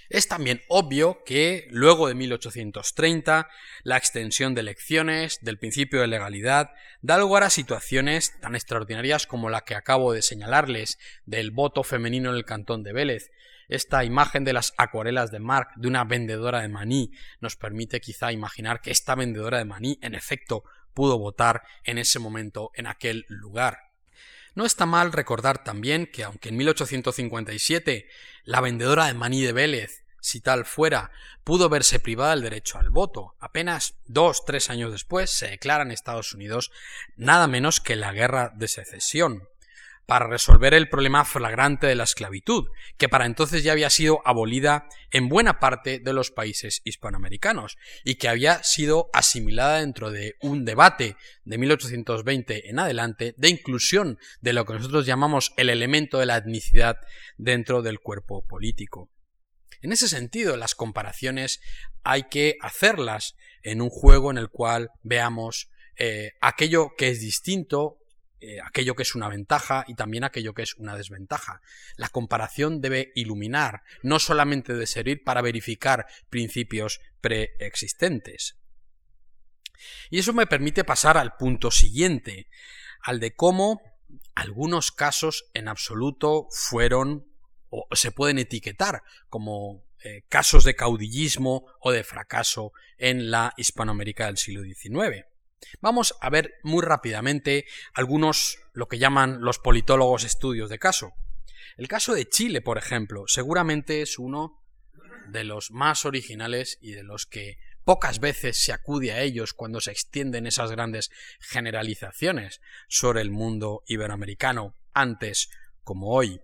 Es también obvio que, luego de 1830, la extensión de elecciones, del principio de legalidad, da lugar a situaciones tan extraordinarias como la que acabo de señalarles del voto femenino en el cantón de Vélez. Esta imagen de las acuarelas de Marc de una vendedora de maní nos permite quizá imaginar que esta vendedora de maní, en efecto, pudo votar en ese momento en aquel lugar. No está mal recordar también que aunque en 1857 la vendedora de maní de Vélez, si tal fuera, pudo verse privada del derecho al voto, apenas dos, tres años después se declara en Estados Unidos nada menos que la guerra de secesión para resolver el problema flagrante de la esclavitud, que para entonces ya había sido abolida en buena parte de los países hispanoamericanos y que había sido asimilada dentro de un debate de 1820 en adelante de inclusión de lo que nosotros llamamos el elemento de la etnicidad dentro del cuerpo político. En ese sentido, las comparaciones hay que hacerlas en un juego en el cual veamos eh, aquello que es distinto eh, aquello que es una ventaja y también aquello que es una desventaja. La comparación debe iluminar, no solamente de servir para verificar principios preexistentes. Y eso me permite pasar al punto siguiente, al de cómo algunos casos en absoluto fueron o se pueden etiquetar como eh, casos de caudillismo o de fracaso en la Hispanoamérica del siglo XIX. Vamos a ver muy rápidamente algunos, lo que llaman los politólogos estudios de caso. El caso de Chile, por ejemplo, seguramente es uno de los más originales y de los que pocas veces se acude a ellos cuando se extienden esas grandes generalizaciones sobre el mundo iberoamericano, antes como hoy.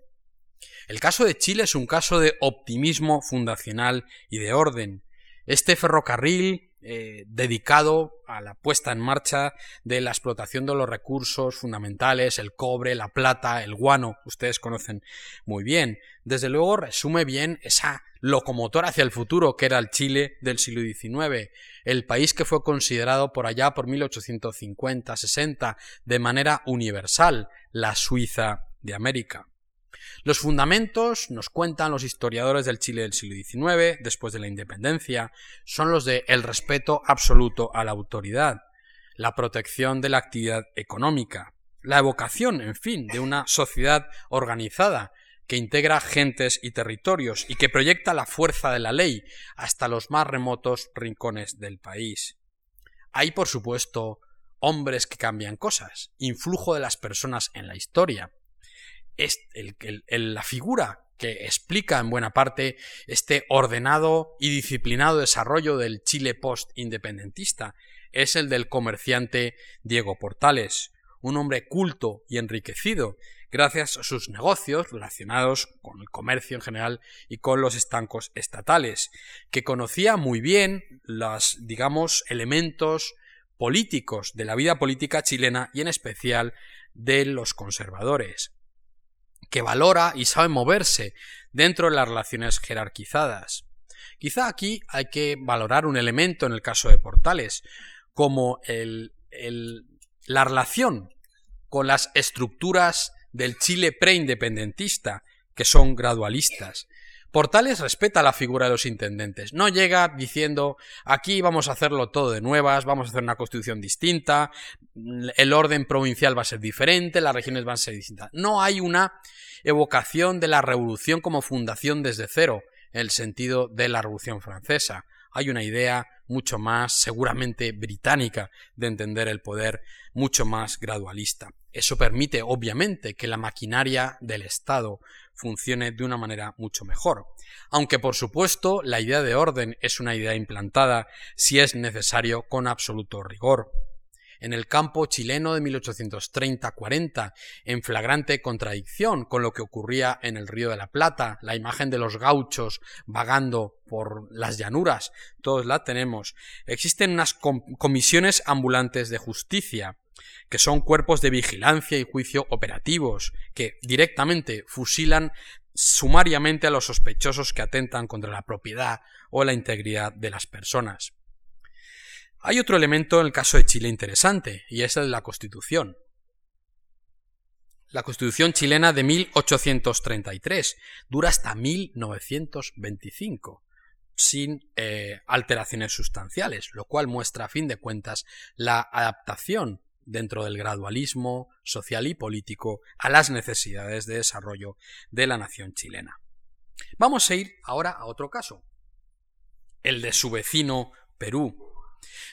El caso de Chile es un caso de optimismo fundacional y de orden. Este ferrocarril eh, dedicado a la puesta en marcha de la explotación de los recursos fundamentales, el cobre, la plata, el guano, ustedes conocen muy bien. Desde luego resume bien esa locomotora hacia el futuro que era el Chile del siglo XIX, el país que fue considerado por allá por 1850-60 de manera universal la Suiza de América. Los fundamentos, nos cuentan los historiadores del Chile del siglo XIX, después de la independencia, son los de el respeto absoluto a la autoridad, la protección de la actividad económica, la evocación, en fin, de una sociedad organizada que integra gentes y territorios y que proyecta la fuerza de la ley hasta los más remotos rincones del país. Hay, por supuesto, hombres que cambian cosas, influjo de las personas en la historia, la figura que explica en buena parte este ordenado y disciplinado desarrollo del Chile post-independentista. Es el del comerciante Diego Portales, un hombre culto y enriquecido gracias a sus negocios relacionados con el comercio en general y con los estancos estatales, que conocía muy bien los, digamos, elementos políticos de la vida política chilena y en especial de los conservadores, que valora y sabe moverse dentro de las relaciones jerarquizadas. Quizá aquí hay que valorar un elemento en el caso de Portales, como la relación con las estructuras del Chile preindependentista, que son gradualistas. Portales respeta la figura de los intendentes. No llega diciendo aquí vamos a hacerlo todo de nuevas, vamos a hacer una constitución distinta, el orden provincial va a ser diferente, las regiones van a ser distintas. No hay una evocación de la revolución como fundación desde cero, en el sentido de la revolución francesa. Hay una idea mucho más seguramente británica de entender el poder, mucho más gradualista. Eso permite, obviamente, que la maquinaria del Estado funcione de una manera mucho mejor. Aunque, por supuesto, la idea de orden es una idea implantada, si es necesario, con absoluto rigor en el campo chileno de 1830-40, en flagrante contradicción con lo que ocurría en el Río de la Plata, la imagen de los gauchos vagando por las llanuras, todos la tenemos. Existen unas comisiones ambulantes de justicia, que son cuerpos de vigilancia y juicio operativos, que directamente fusilan sumariamente a los sospechosos que atentan contra la propiedad o la integridad de las personas. Hay otro elemento en el caso de Chile interesante, y es el de la Constitución. La Constitución chilena de 1833 dura hasta 1925, sin eh, alteraciones sustanciales, lo cual muestra a fin de cuentas la adaptación dentro del gradualismo social y político a las necesidades de desarrollo de la nación chilena. Vamos a ir ahora a otro caso, el de su vecino Perú,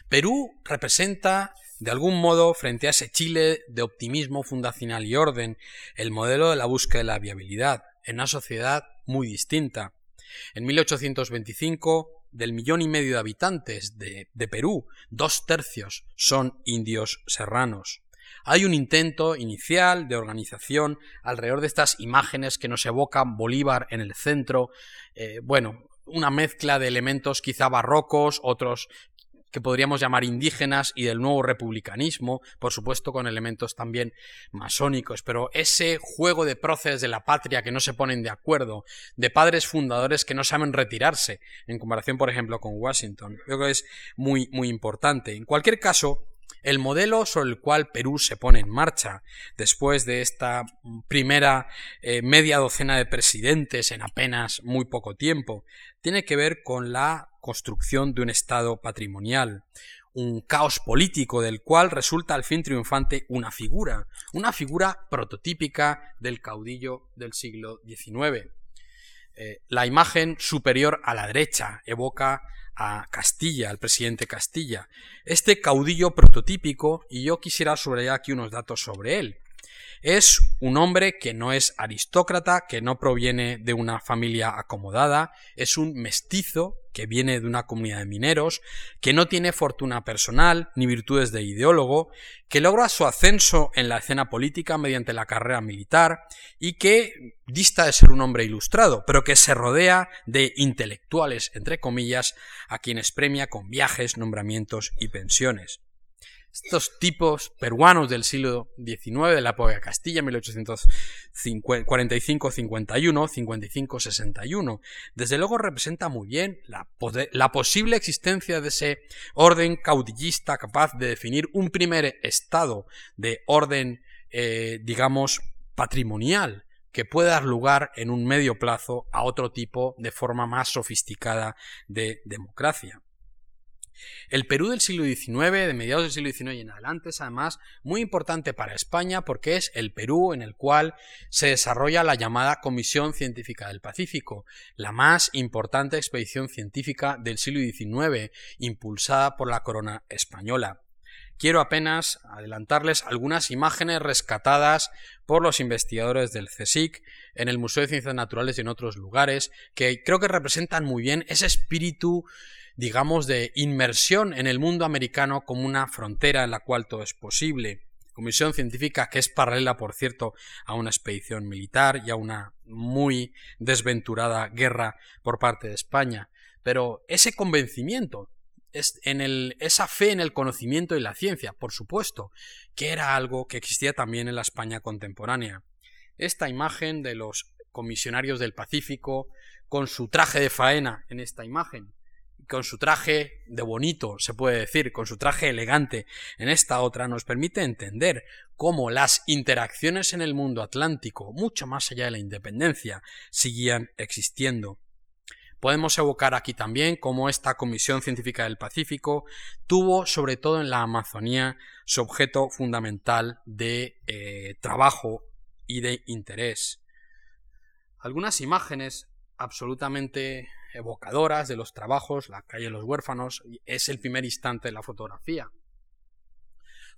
Perú representa, de algún modo, frente a ese Chile de optimismo fundacional y orden, el modelo de la búsqueda de la viabilidad, en una sociedad muy distinta. En 1825, del millón y medio de habitantes de, Perú, dos tercios son indios serranos. Hay un intento inicial de organización alrededor de estas imágenes que nos evocan Bolívar en el centro, eh, bueno, una mezcla de elementos quizá barrocos, otros que podríamos llamar indígenas y del nuevo republicanismo, por supuesto con elementos también masónicos, pero ese juego de próceres de la patria que no se ponen de acuerdo, de padres fundadores que no saben retirarse, en comparación, por ejemplo, con Washington, creo que es muy, muy importante. En cualquier caso, el modelo sobre el cual Perú se pone en marcha después de esta primera eh, media docena de presidentes en apenas muy poco tiempo tiene que ver con la construcción de un Estado patrimonial, un caos político del cual resulta al fin triunfante una figura, una figura prototípica del caudillo del siglo XIX. Eh, la imagen superior a la derecha evoca a Castilla, al presidente Castilla. Este caudillo prototípico, y yo quisiera subrayar aquí unos datos sobre él. Es un hombre que no es aristócrata, que no proviene de una familia acomodada, es un mestizo que viene de una comunidad de mineros, que no tiene fortuna personal ni virtudes de ideólogo, que logra su ascenso en la escena política mediante la carrera militar y que dista de ser un hombre ilustrado, pero que se rodea de intelectuales, entre comillas, a quienes premia con viajes, nombramientos y pensiones. Estos tipos peruanos del siglo XIX, de la época de Castilla, 1845-51, 55-61, desde luego representa muy bien la, posible existencia de ese orden caudillista capaz de definir un primer estado de orden, eh, digamos, patrimonial, que puede dar lugar en un medio plazo a otro tipo de forma más sofisticada de democracia. El Perú del siglo XIX, de mediados del siglo XIX y en adelante, es además muy importante para España porque es el Perú en el cual se desarrolla la llamada Comisión Científica del Pacífico, la más importante expedición científica del siglo XIX, impulsada por la corona española. Quiero apenas adelantarles algunas imágenes rescatadas por los investigadores del CSIC en el Museo de Ciencias Naturales y en otros lugares, que creo que representan muy bien ese espíritu digamos, de inmersión en el mundo americano como una frontera en la cual todo es posible. Comisión científica que es paralela, por cierto, a una expedición militar y a una muy desventurada guerra por parte de España. Pero ese convencimiento en esa fe en el conocimiento y la ciencia, por supuesto, que era algo que existía también en la España contemporánea. Esta imagen de los comisionarios del Pacífico, con su traje de faena en esta imagen, con su traje de bonito, se puede decir, con su traje elegante en esta otra, nos permite entender cómo las interacciones en el mundo atlántico, mucho más allá de la independencia, seguían existiendo. Podemos evocar aquí también cómo esta Comisión Científica del Pacífico tuvo, sobre todo en la Amazonía, su objeto fundamental de eh, trabajo y de interés. Algunas imágenes absolutamente evocadoras de los trabajos, la calle de los huérfanos, es el primer instante de la fotografía.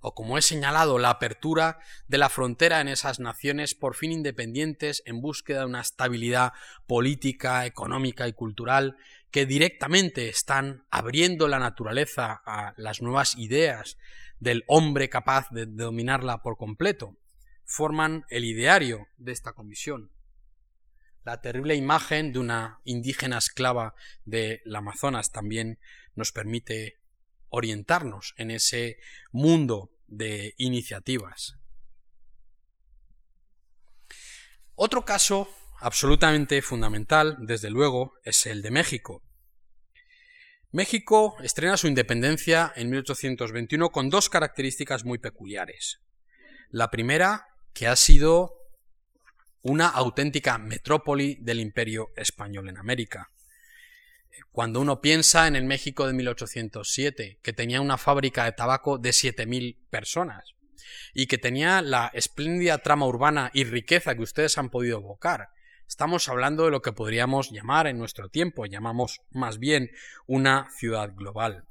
O como he señalado, la apertura de la frontera en esas naciones por fin independientes en búsqueda de una estabilidad política, económica y cultural que directamente están abriendo la naturaleza a las nuevas ideas del hombre capaz de dominarla por completo, forman el ideario de esta comisión. La terrible imagen de una indígena esclava del Amazonas también nos permite orientarnos en ese mundo de iniciativas. Otro caso absolutamente fundamental, desde luego, es el de México. México estrena su independencia en 1821 con dos características muy peculiares. La primera, que ha sido una auténtica metrópoli del imperio español en América. Cuando uno piensa en el México de 1807, que tenía una fábrica de tabaco de 7.000 personas, y que tenía la espléndida trama urbana y riqueza que ustedes han podido evocar, estamos hablando de lo que podríamos llamar en nuestro tiempo, llamamos más bien una ciudad global.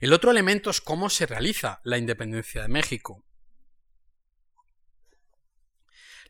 El otro elemento es cómo se realiza la independencia de México.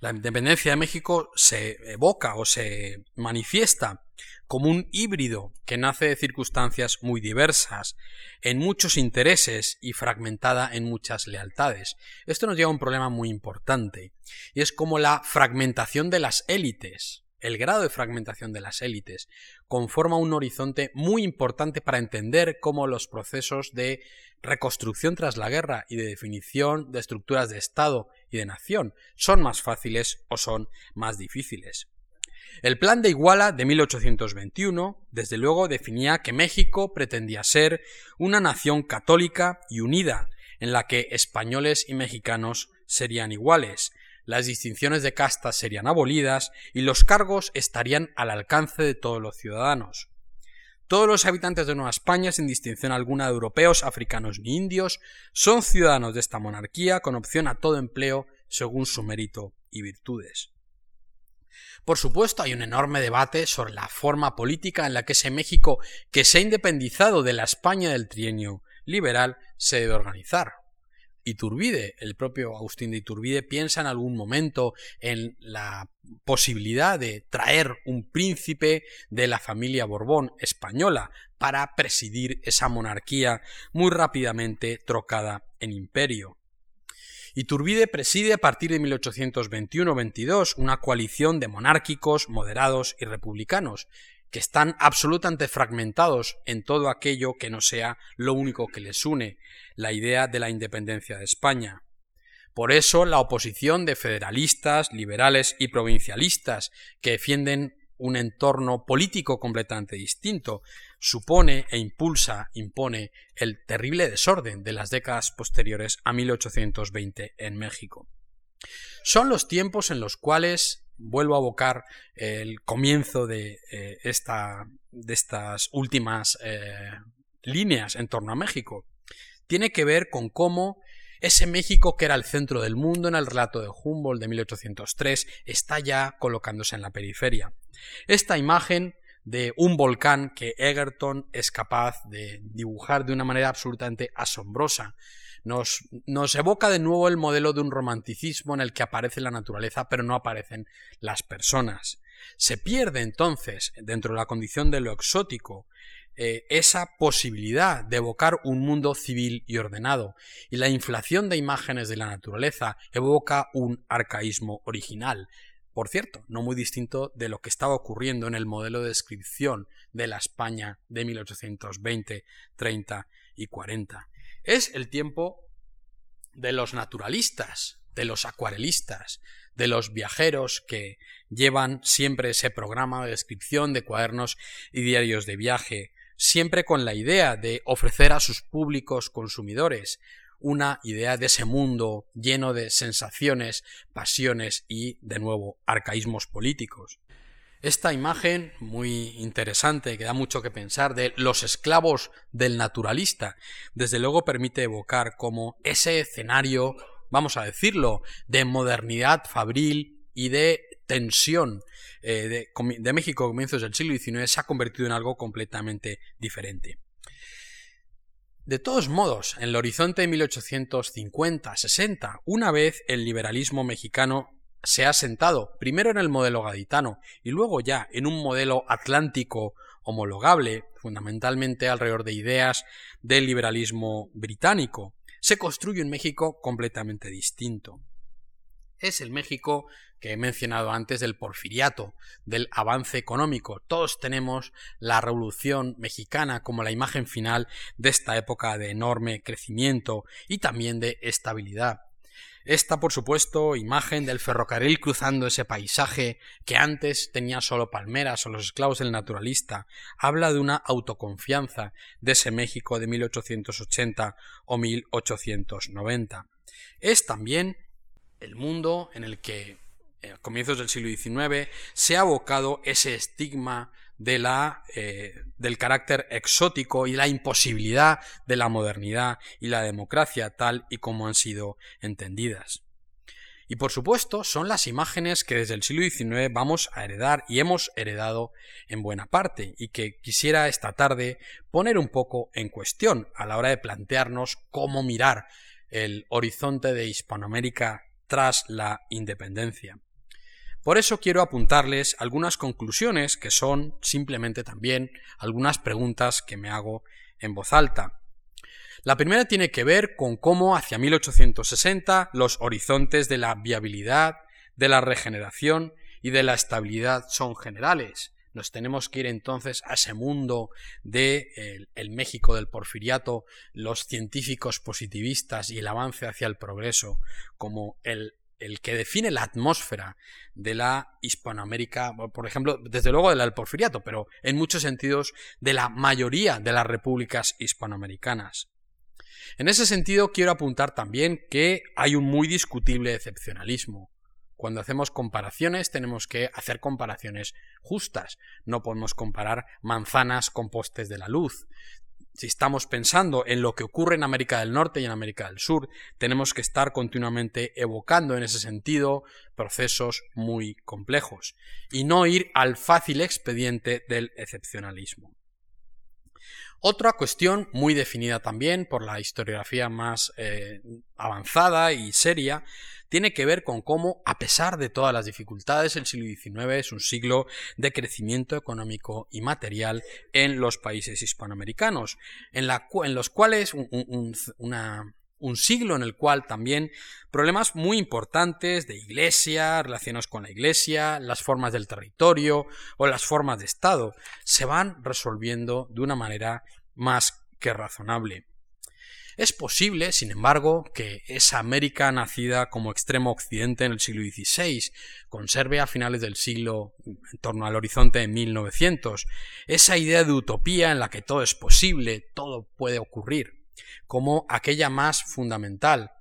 La independencia de México se evoca o se manifiesta como un híbrido que nace de circunstancias muy diversas, en muchos intereses y fragmentada en muchas lealtades. Esto nos lleva a un problema muy importante, y es como la fragmentación de las élites, el grado de fragmentación de las élites, conforma un horizonte muy importante para entender cómo los procesos de reconstrucción tras la guerra y de definición de estructuras de Estado de nación son más fáciles o son más difíciles. El plan de Iguala de 1821, desde luego, definía que México pretendía ser una nación católica y unida, en la que españoles y mexicanos serían iguales, las distinciones de castas serían abolidas y los cargos estarían al alcance de todos los ciudadanos. Todos los habitantes de Nueva España, sin distinción alguna de europeos, africanos ni indios, son ciudadanos de esta monarquía con opción a todo empleo según su mérito y virtudes. Por supuesto, hay un enorme debate sobre la forma política en la que ese México que se ha independizado de la España del trienio liberal se debe organizar. Iturbide, el propio Agustín de Iturbide, piensa en algún momento en la posibilidad de traer un príncipe de la familia Borbón española para presidir esa monarquía muy rápidamente trocada en imperio. Iturbide preside a partir de 1821-22 una coalición de monárquicos, moderados y republicanos, que están absolutamente fragmentados en todo aquello que no sea lo único que les une, la idea de la independencia de España. Por eso la oposición de federalistas, liberales y provincialistas que defienden un entorno político completamente distinto supone e impulsa, impone el terrible desorden de las décadas posteriores a 1820 en México. Son los tiempos en los cuales vuelvo a abocar el comienzo de, eh, esta, de estas últimas eh, líneas en torno a México. Tiene que ver con cómo ese México que era el centro del mundo en el relato de Humboldt de 1803 está ya colocándose en la periferia. Esta imagen de un volcán que Egerton es capaz de dibujar de una manera absolutamente asombrosa nos, evoca de nuevo el modelo de un romanticismo en el que aparece la naturaleza pero no aparecen las personas. Se pierde entonces, dentro de la condición de lo exótico, eh, esa posibilidad de evocar un mundo civil y ordenado, y la inflación de imágenes de la naturaleza evoca un arcaísmo original, Por cierto, no muy distinto de lo que estaba ocurriendo en el modelo de descripción de la España de 1820, 30 y 40. Es el tiempo de los naturalistas, de los acuarelistas, de los viajeros que llevan siempre ese programa de descripción de cuadernos y diarios de viaje, siempre con la idea de ofrecer a sus públicos consumidores una idea de ese mundo lleno de sensaciones, pasiones y, de nuevo, arcaísmos políticos. Esta imagen muy interesante que da mucho que pensar de los esclavos del naturalista, desde luego permite evocar como ese escenario, vamos a decirlo, de modernidad fabril y de tensión eh, de, México a comienzos del siglo XIX se ha convertido en algo completamente diferente. De todos modos, en el horizonte de 1850-60, una vez el liberalismo mexicano se ha sentado primero en el modelo gaditano y luego ya en un modelo atlántico homologable, fundamentalmente alrededor de ideas del liberalismo británico, se construye un México completamente distinto. Es el México que he mencionado antes del porfiriato, del avance económico. Todos tenemos la revolución mexicana como la imagen final de esta época de enorme crecimiento y también de estabilidad. Esta, por supuesto, imagen del ferrocarril cruzando ese paisaje que antes tenía solo palmeras o los esclavos del naturalista, habla de una autoconfianza de ese México de 1880 o 1890. Es también el mundo en el que eh, a comienzos del siglo XIX se ha abocado ese estigma de la, eh, del carácter exótico y la imposibilidad de la modernidad y la democracia tal y como han sido entendidas. Y por supuesto son las imágenes que desde el siglo XIX vamos a heredar y hemos heredado en buena parte y que quisiera esta tarde poner un poco en cuestión a la hora de plantearnos cómo mirar el horizonte de Hispanoamérica tras la independencia. Por eso quiero apuntarles algunas conclusiones que son simplemente también algunas preguntas que me hago en voz alta. La primera tiene que ver con cómo hacia 1860 los horizontes de la viabilidad, de la regeneración y de la estabilidad son generales. Nos tenemos que ir entonces a ese mundo de el, México del porfiriato, los científicos positivistas y el avance hacia el progreso como el el que define la atmósfera de la Hispanoamérica, por ejemplo, desde luego del porfiriato, pero en muchos sentidos de la mayoría de las repúblicas hispanoamericanas. En ese sentido, quiero apuntar también que hay un muy discutible excepcionalismo. Cuando hacemos comparaciones tenemos que hacer comparaciones justas. No podemos comparar manzanas con postes de la luz si estamos pensando en lo que ocurre en América del Norte y en América del Sur, tenemos que estar continuamente evocando en ese sentido procesos muy complejos y no ir al fácil expediente del excepcionalismo. Otra cuestión muy definida también por la historiografía más eh, avanzada y seria tiene que ver con cómo, a pesar de todas las dificultades, el siglo XIX es un siglo de crecimiento económico y material en los países hispanoamericanos, en, los cuales un, siglo en el cual también problemas muy importantes de iglesia, relacionados con la iglesia, las formas del territorio o las formas de Estado se van resolviendo de una manera más que razonable. Es posible, sin embargo, que esa América nacida como extremo occidente en el siglo XVI conserve a finales del siglo, en torno al horizonte de 1900, esa idea de utopía en la que todo es posible, todo puede ocurrir, como aquella más fundamental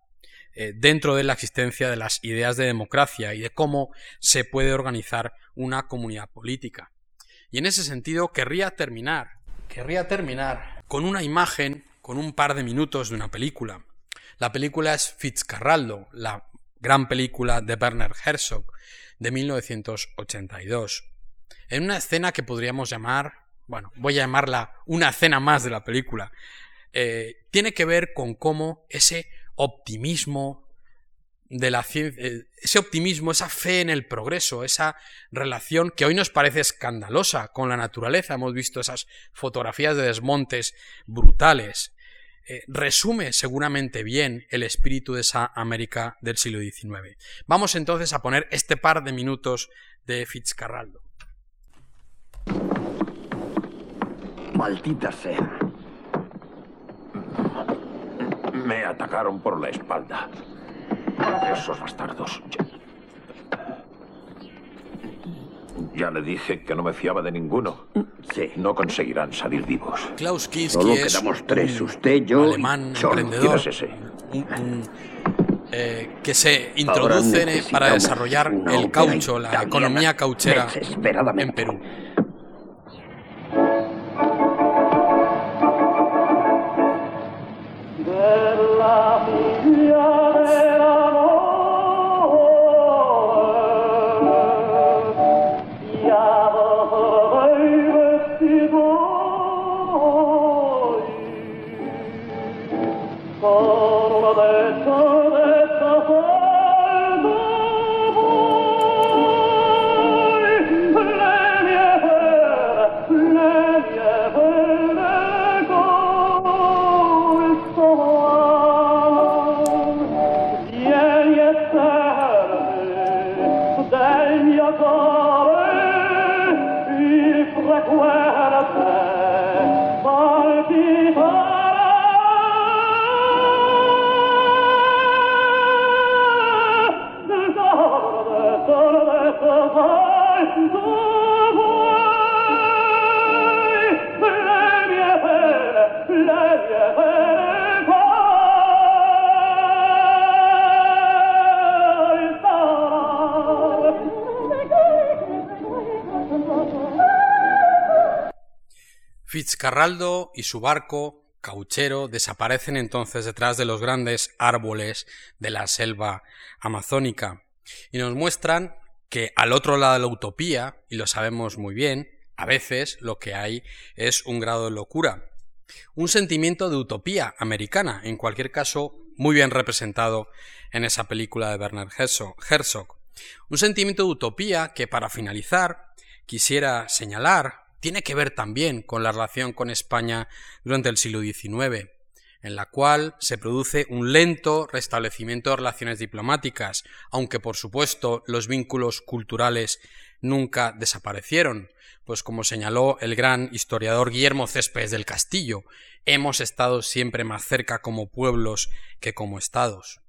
eh, dentro de la existencia de las ideas de democracia y de cómo se puede organizar una comunidad política. Y en ese sentido querría terminar, querría terminar con una imagen con un par de minutos de una película. La película es Fitzcarraldo, la gran película de Werner Herzog de 1982. En una escena que podríamos llamar, bueno, voy a llamarla una escena más de la película, eh, tiene que ver con cómo ese optimismo de la ciencia, eh, ese optimismo, esa fe en el progreso, esa relación que hoy nos parece escandalosa con la naturaleza. Hemos visto esas fotografías de desmontes brutales. eh, resume seguramente bien el espíritu de esa América del siglo XIX. Vamos entonces a poner este par de minutos de Fitzcarraldo. Maldita sea. Me atacaron por la espalda. Esos bastardos. Ya le dije que no me fiaba de ninguno. Sí. No conseguirán salir vivos. Klaus Kinski Solo es quedamos tres, un usted, yo y alemán Scholl. emprendedor ¿Quién es ese? eh, que se introduce para desarrollar el caucho, la economía cauchera en. Perú. della figlia Fitzcarraldo y su barco cauchero desaparecen entonces detrás de los grandes árboles de la selva amazónica y nos muestran que al otro lado de la utopía, y lo sabemos muy bien, a veces lo que hay es un grado de locura, un sentimiento de utopía americana, en cualquier caso muy bien representado en esa película de Bernard Herzog. Un sentimiento de utopía que, para finalizar, quisiera señalar tiene que ver también con la relación con España durante el siglo XIX, en la cual se produce un lento restablecimiento de relaciones diplomáticas, aunque por supuesto los vínculos culturales nunca desaparecieron, pues como señaló el gran historiador Guillermo Céspedes del Castillo, hemos estado siempre más cerca como pueblos que como estados.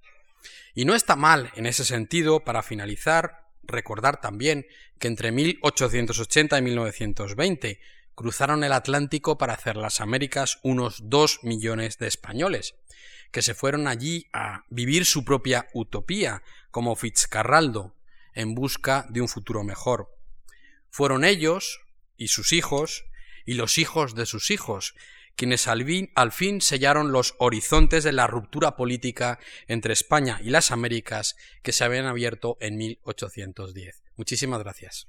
Y no está mal, en ese sentido, para finalizar, recordar también que entre 1880 y 1920 cruzaron el Atlántico para hacer las Américas unos dos millones de españoles, que se fueron allí a vivir su propia utopía, como Fitzcarraldo, en busca de un futuro mejor. Fueron ellos y sus hijos y los hijos de sus hijos quienes al fin, al fin, sellaron los horizontes de la ruptura política entre España y las Américas que se habían abierto en 1810. Muchísimas gracias.